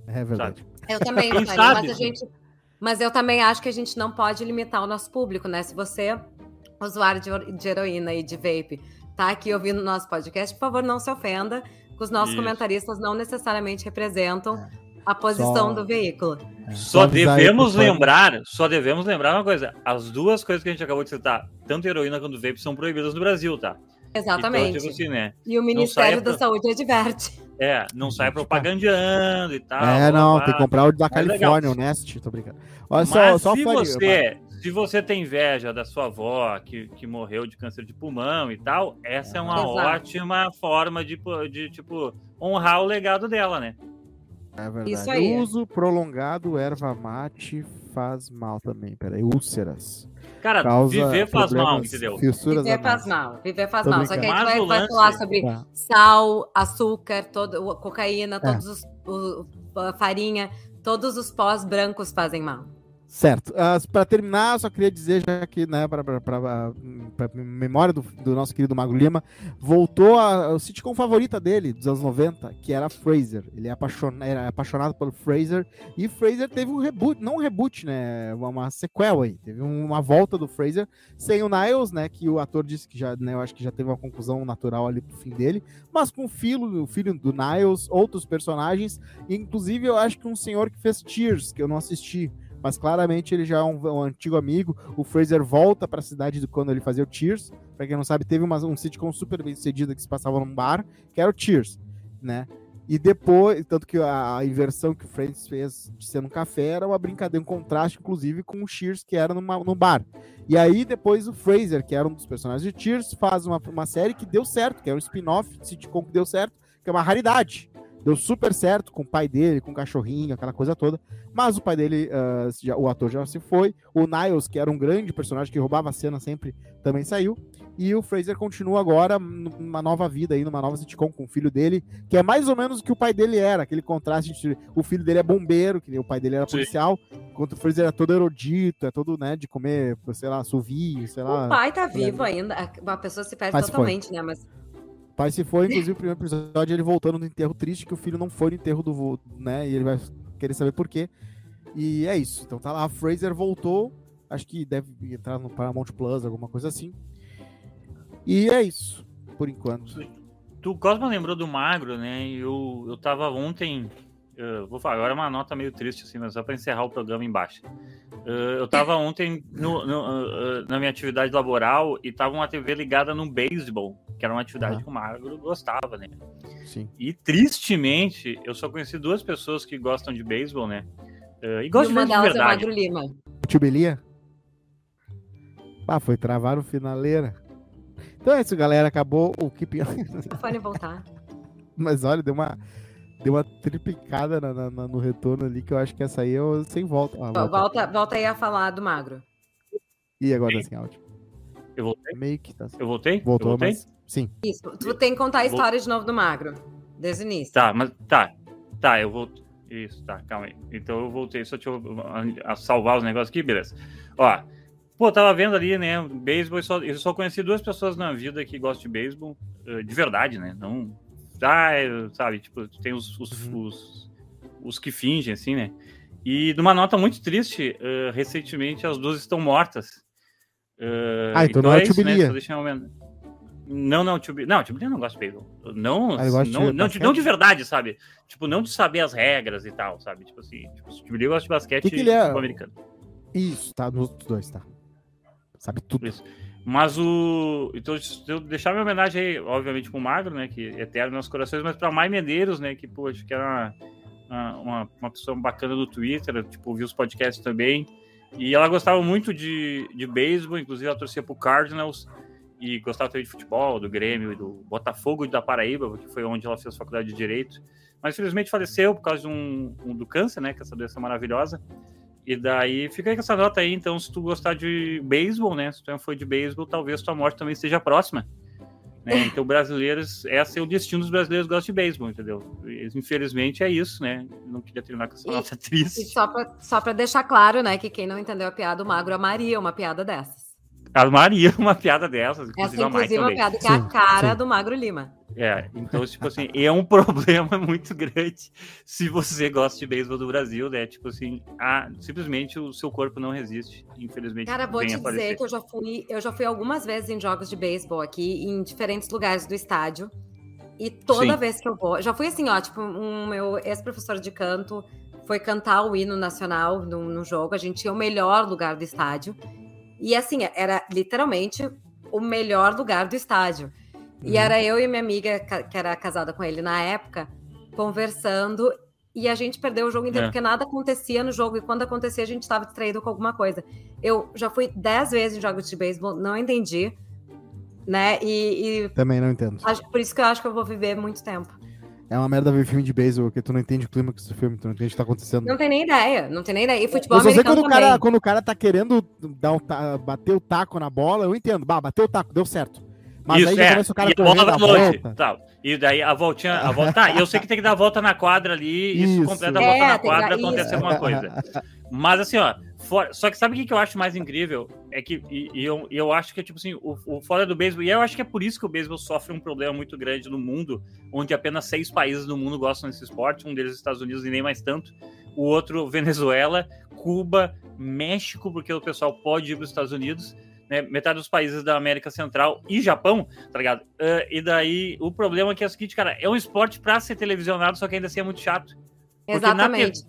É verdade. Sabe? Eu também, quem sabe? mas a gente... Mas eu também acho que a gente não pode limitar o nosso público, né? Se você, usuário de, de heroína e de vape, tá aqui ouvindo o nosso podcast, por favor, não se ofenda, que os nossos Isso. comentaristas não necessariamente representam é a posição só... do veículo. É. Só devemos lembrar, só devemos lembrar uma coisa: as duas coisas que a gente acabou de citar, tanto heroína quanto vape, são proibidas no Brasil, tá? Exatamente. Então, tipo assim, né? E o Ministério da Saúde adverte. É, não sai propagandeando e tal. É, não, tem que comprar o da Califórnia, o Nest, tô brincando. Olha, só, só se você, se você tem inveja da sua avó que, que morreu de câncer de pulmão e tal, essa é uma Exato. ótima forma de, de, tipo, honrar o legado dela, né? É verdade. Isso aí. Uso prolongado erva mate faz mal também. Peraí, úlceras. Cara, Causa viver faz mal, entendeu? Viver faz mal, viver faz Tô mal. Só que a gente vai, vai falar sobre tá. sal, açúcar, todo, cocaína, é. todos os, o, farinha, todos os pós brancos fazem mal. Certo. Uh, ah, para terminar, só queria dizer, já que, né, para memória do, do, nosso querido Mago Lima, voltou a, a sitcom favorita dele, dos anos 90, que era Fraser. Ele é apaixonado, era apaixonado pelo Fraser, e Fraser teve um reboot, não um reboot, né, uma sequel aí, teve uma volta do Fraser, sem o Niles, né, que o ator disse que já, né, eu acho que já teve uma conclusão natural ali pro fim dele, mas com o filho, o filho do Niles, outros personagens, inclusive eu acho que um senhor que fez Tears, que eu não assisti, mas claramente ele já é um, um antigo amigo. O Fraser volta para a cidade do quando ele fazia o Tears. Para quem não sabe, teve uma, um sitcom super bem sucedido que se passava num bar, que era o Tears, né? E depois, tanto que a, a inversão que o Friends fez de ser no café era uma brincadeira, um contraste, inclusive, com o Cheers, que era numa, no bar. E aí, depois, o Fraser, que era um dos personagens de Cheers, faz uma, uma série que deu certo, que é um spin-off sitcom que deu certo, que é uma raridade. Deu super certo com o pai dele, com o cachorrinho, aquela coisa toda. Mas o pai dele, uh, já, o ator já se foi. O Niles, que era um grande personagem que roubava a cena sempre, também saiu. E o Fraser continua agora numa nova vida aí, numa nova sitcom com o filho dele, que é mais ou menos o que o pai dele era, aquele contraste de, o filho dele é bombeiro, que o pai dele era policial, Sim. enquanto o Fraser é todo erudito, é todo, né, de comer, sei lá, suvio, sei lá. O pai tá vivo ainda, uma pessoa se perde totalmente, foi. né, mas pai se foi, inclusive, o primeiro episódio ele voltando no enterro triste, que o filho não foi no enterro do né? E ele vai querer saber por quê. E é isso. Então tá lá, a Fraser voltou. Acho que deve entrar no Paramount Plus, alguma coisa assim. E é isso, por enquanto. Tu, Cosma lembrou do Magro, né? Eu, eu tava ontem. Uh, vou falar, agora é uma nota meio triste, assim, mas só para encerrar o programa embaixo. Uh, eu tava ontem no, no, uh, na minha atividade laboral e tava uma TV ligada no beisebol que era uma atividade uhum. que o Magro gostava, né? Sim. E tristemente, eu só conheci duas pessoas que gostam de beisebol, né? Uh, e gostam de, de verdade. É Magro Lima. Tibelia? Ah, foi travar o finaleira. Então é isso, galera. Acabou o Keep Pode voltar. [LAUGHS] Mas olha, deu uma, deu uma triplicada na, na, no retorno ali, que eu acho que essa aí eu sem volta. Ah, volta. volta. volta. aí a falar do Magro. E agora Sim. assim, áudio. Eu voltei? Meio que tá. Eu voltei? Voltou, eu voltei? Mas... Sim. Isso. Tu tem que contar a história vou... de novo do Magro. Desde o início. Tá, mas tá. Tá, eu vou. Isso, tá, calma aí. Então eu voltei, só deixa eu a salvar os negócios aqui, beleza. Ó, pô, tava vendo ali, né, beisebol, eu só, eu só conheci duas pessoas na vida que gostam de beisebol, eh, de verdade, né, não, ah, sabe, tipo, tem os, os, uhum. os, os, que fingem, assim, né, E numa nota muito triste, uh, recentemente as duas estão mortas. Uh, ah, então, então não é, é Tubilia. Né? Não, não, Tubilia. Não, Tubilia não gosta de. Não, ah, não, de não, não, de, não, de verdade, sabe? Tipo, não de saber as regras e tal, sabe? Tipo assim, tipo, Tubilia gosta de basquete que que ele é? americano. Isso, tá, nos dois, tá. Sabe tudo. Isso. Mas o. Então, eu deixar minha homenagem aí, obviamente, pro Magro, né? Que é eterno nos corações, mas pra Mai Medeiros, né? Que, acho que era uma, uma, uma pessoa bacana do Twitter, tipo, viu os podcasts também. E ela gostava muito de, de beisebol, inclusive ela torcia pro Cardinals e gostava também de futebol, do Grêmio do Botafogo da Paraíba, que foi onde ela fez faculdade de Direito. Mas infelizmente faleceu por causa de um, um do câncer, né? Que é essa doença maravilhosa. E daí fica aí com essa nota aí, então, se tu gostar de beisebol, né? Se tu foi de beisebol, talvez tua morte também esteja próxima. Né? Então, brasileiros, esse é o destino dos brasileiros que gostam de beisebol, entendeu? Infelizmente é isso, né? Não queria terminar com essa e, nota triste. E só pra, só pra deixar claro, né, que quem não entendeu a piada, o magro amaria uma piada dessas. Amaria [LAUGHS] uma piada dessas, inclusive, Essa, inclusive uma piada que é a cara sim. do Magro Lima. É, então, tipo assim, é um [LAUGHS] problema muito grande se você gosta de beisebol do Brasil, né? Tipo assim, a, simplesmente o seu corpo não resiste, infelizmente. Cara, vou te dizer que eu já fui, eu já fui algumas vezes em jogos de beisebol aqui, em diferentes lugares do estádio. E toda Sim. vez que eu vou, já fui assim, ó, tipo, um meu ex-professor de canto foi cantar o hino nacional no, no jogo, a gente tinha o melhor lugar do estádio. E assim, era literalmente o melhor lugar do estádio. E era uhum. eu e minha amiga, que era casada com ele na época, conversando. E a gente perdeu o jogo inteiro, é. porque nada acontecia no jogo. E quando acontecia, a gente estava distraído com alguma coisa. Eu já fui dez vezes em jogos de beisebol, não entendi. Né? E, e, Também não entendo. Acho, por isso que eu acho que eu vou viver muito tempo. É uma merda ver filme de beisebol, porque tu não entende o clima do filme, tu não entende o que tá acontecendo. Não tem nem ideia, não tem nem ideia. E futebol eu só sei quando o, cara, quando o cara tá querendo dar um bater o taco na bola, eu entendo. Bah, bateu o taco, deu certo. Mas Isso, aí é. começa o cara e correndo a volta. Tá. E daí a voltinha, a volta. Tá, eu sei que tem que dar a volta na quadra ali, isso, isso completa a volta é, na quadra, acontecer alguma coisa. Mas assim, ó, for... só que sabe o que eu acho mais incrível? É que, e, e eu, eu acho que, tipo assim, o, o fora do beisebol, e eu acho que é por isso que o beisebol sofre um problema muito grande no mundo, onde apenas seis países do mundo gostam desse esporte, um deles Estados Unidos e nem mais tanto, o outro Venezuela, Cuba, México, porque o pessoal pode ir para os Estados Unidos, né, metade dos países da América Central e Japão, tá ligado? Uh, e daí o problema é que é o seguinte, cara, é um esporte para ser televisionado, só que ainda assim é muito chato. Exatamente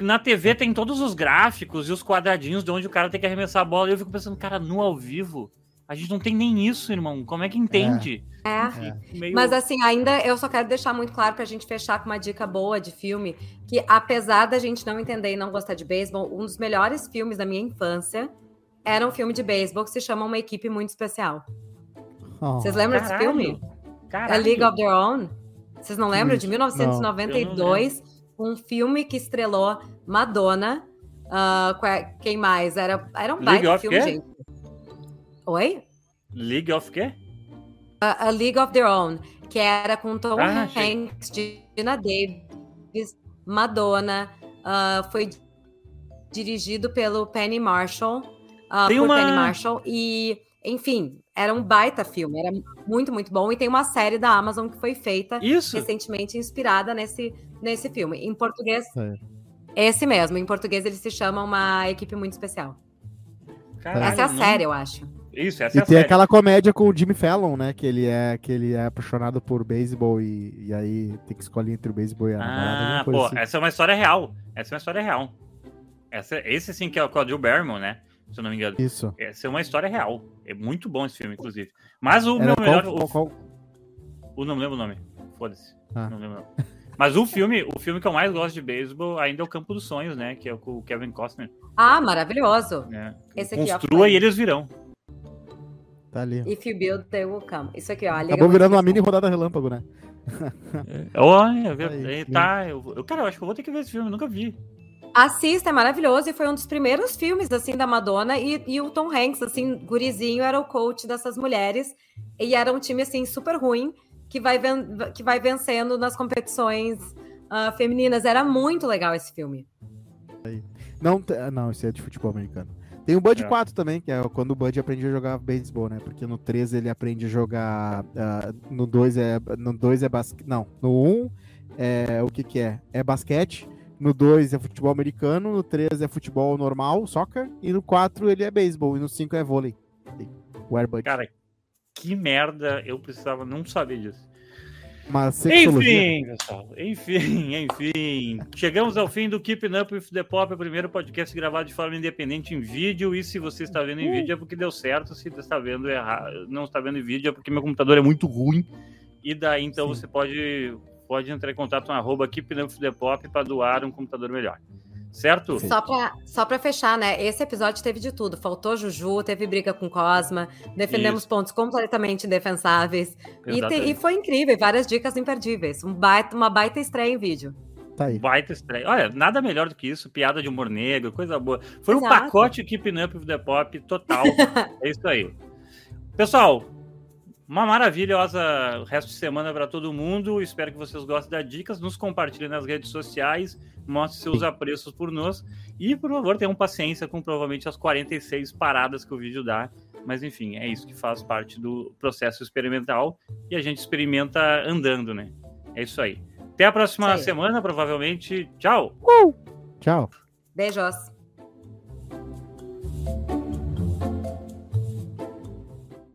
na TV tem todos os gráficos e os quadradinhos de onde o cara tem que arremessar a bola. E eu fico pensando, cara, no ao vivo, a gente não tem nem isso, irmão. Como é que entende? É. é. Meio... Mas assim, ainda eu só quero deixar muito claro pra gente fechar com uma dica boa de filme, que apesar da gente não entender e não gostar de beisebol, um dos melhores filmes da minha infância era um filme de beisebol que se chama Uma Equipe Muito Especial. Oh. Vocês lembram Caralho. desse filme? Caralho. A League of Their Own? Vocês não lembram? De 1992 um filme que estrelou Madonna. Uh, quem mais? Era, era um baita filme, quê? gente. Oi? League of quê? A, a, League of Their Own, que era com Tom ah, Hanks, Gina Davis, Madonna. Uh, foi dirigido pelo Penny Marshall. Uh, por uma... Penny Marshall. E, enfim, era um baita filme. Era muito, muito bom. E tem uma série da Amazon que foi feita Isso. recentemente, inspirada nesse nesse filme. Em português, é. esse mesmo. Em português ele se chama Uma Equipe Muito Especial. Caralho, essa é a não... série, eu acho. Isso, essa e é a tem série. aquela comédia com o Jimmy Fallon, né? Que ele é, que ele é apaixonado por beisebol e, e aí tem que escolher entre o beisebol e a namorada. Ah, pô, assim. essa é uma história real. Essa é uma história real. Essa, esse sim que é o Código Barrymore, né? Se eu não me engano. Isso. Essa é uma história real. É muito bom esse filme, inclusive. Mas o Era meu qual, melhor. Qual, qual... O, o não lembro o nome. Foda-se. Ah. Não lembro. Mas o filme, o filme que eu mais gosto de beisebol ainda é o Campo dos Sonhos, né? Que é com o Kevin Costner. Ah, maravilhoso. É. Esse aqui, Construa ó, e eles virão. Tá ali. If you build, they will come. Isso aqui, ó. Acabou virando uma mini rodada relâmpago, né? é, olha, Aí, tá. Eu, eu, cara, eu acho que eu vou ter que ver esse filme, nunca vi. Assista, é maravilhoso. E foi um dos primeiros filmes, assim, da Madonna. E, e o Tom Hanks, assim, gurizinho, era o coach dessas mulheres. E era um time, assim, super ruim que vai, que vai vencendo nas competições uh, femininas. Era muito legal esse filme. Não, não, esse é de futebol americano. Tem o Bud é. 4 também, que é quando o Bud aprende a jogar beisebol, né? Porque no 3 ele aprende a jogar. Uh, no 2 é. No 2 é basquete. Não, no 1 é. O que que é? É basquete. No 2 é futebol americano, no 3 é futebol normal, soccer, e no 4 ele é beisebol, e no 5 é vôlei. O Airbud. Cara, que merda, eu precisava não saber disso. Mas enfim, pessoal, enfim, [LAUGHS] enfim. Chegamos ao fim do Keeping Up with the Pop, o primeiro podcast gravado de forma independente em vídeo. E se você está vendo em uh. vídeo é porque deu certo. Se está vendo errado, não está vendo em vídeo é porque meu computador é muito ruim. E daí então Sim. você pode, pode entrar em contato com arroba Pop para doar um computador melhor. Certo? Só pra, só pra fechar, né? Esse episódio teve de tudo. Faltou Juju, teve briga com Cosma, defendemos Isso. pontos completamente indefensáveis. E, te, e, foi incrível, várias dicas imperdíveis. Um baita, uma baita estreia em vídeo. Tá aí. Baita estreia. Olha, nada melhor do que isso. Piada de humor negro, coisa boa. Foi Exato. um pacote Keeping Up with the Pop total. [LAUGHS] é isso aí. Pessoal, uma maravilhosa resto de semana para todo mundo. Espero que vocês gostem das dicas. Nos compartilhem nas redes sociais mostre seus apreços por nós e, por favor, tenham paciência com provavelmente as 46 paradas que o vídeo dá. Mas, enfim, é isso que faz parte do processo experimental e a gente experimenta andando, né? É isso aí. Até a próxima semana, provavelmente. Tchau! Uh! Tchau! Beijos!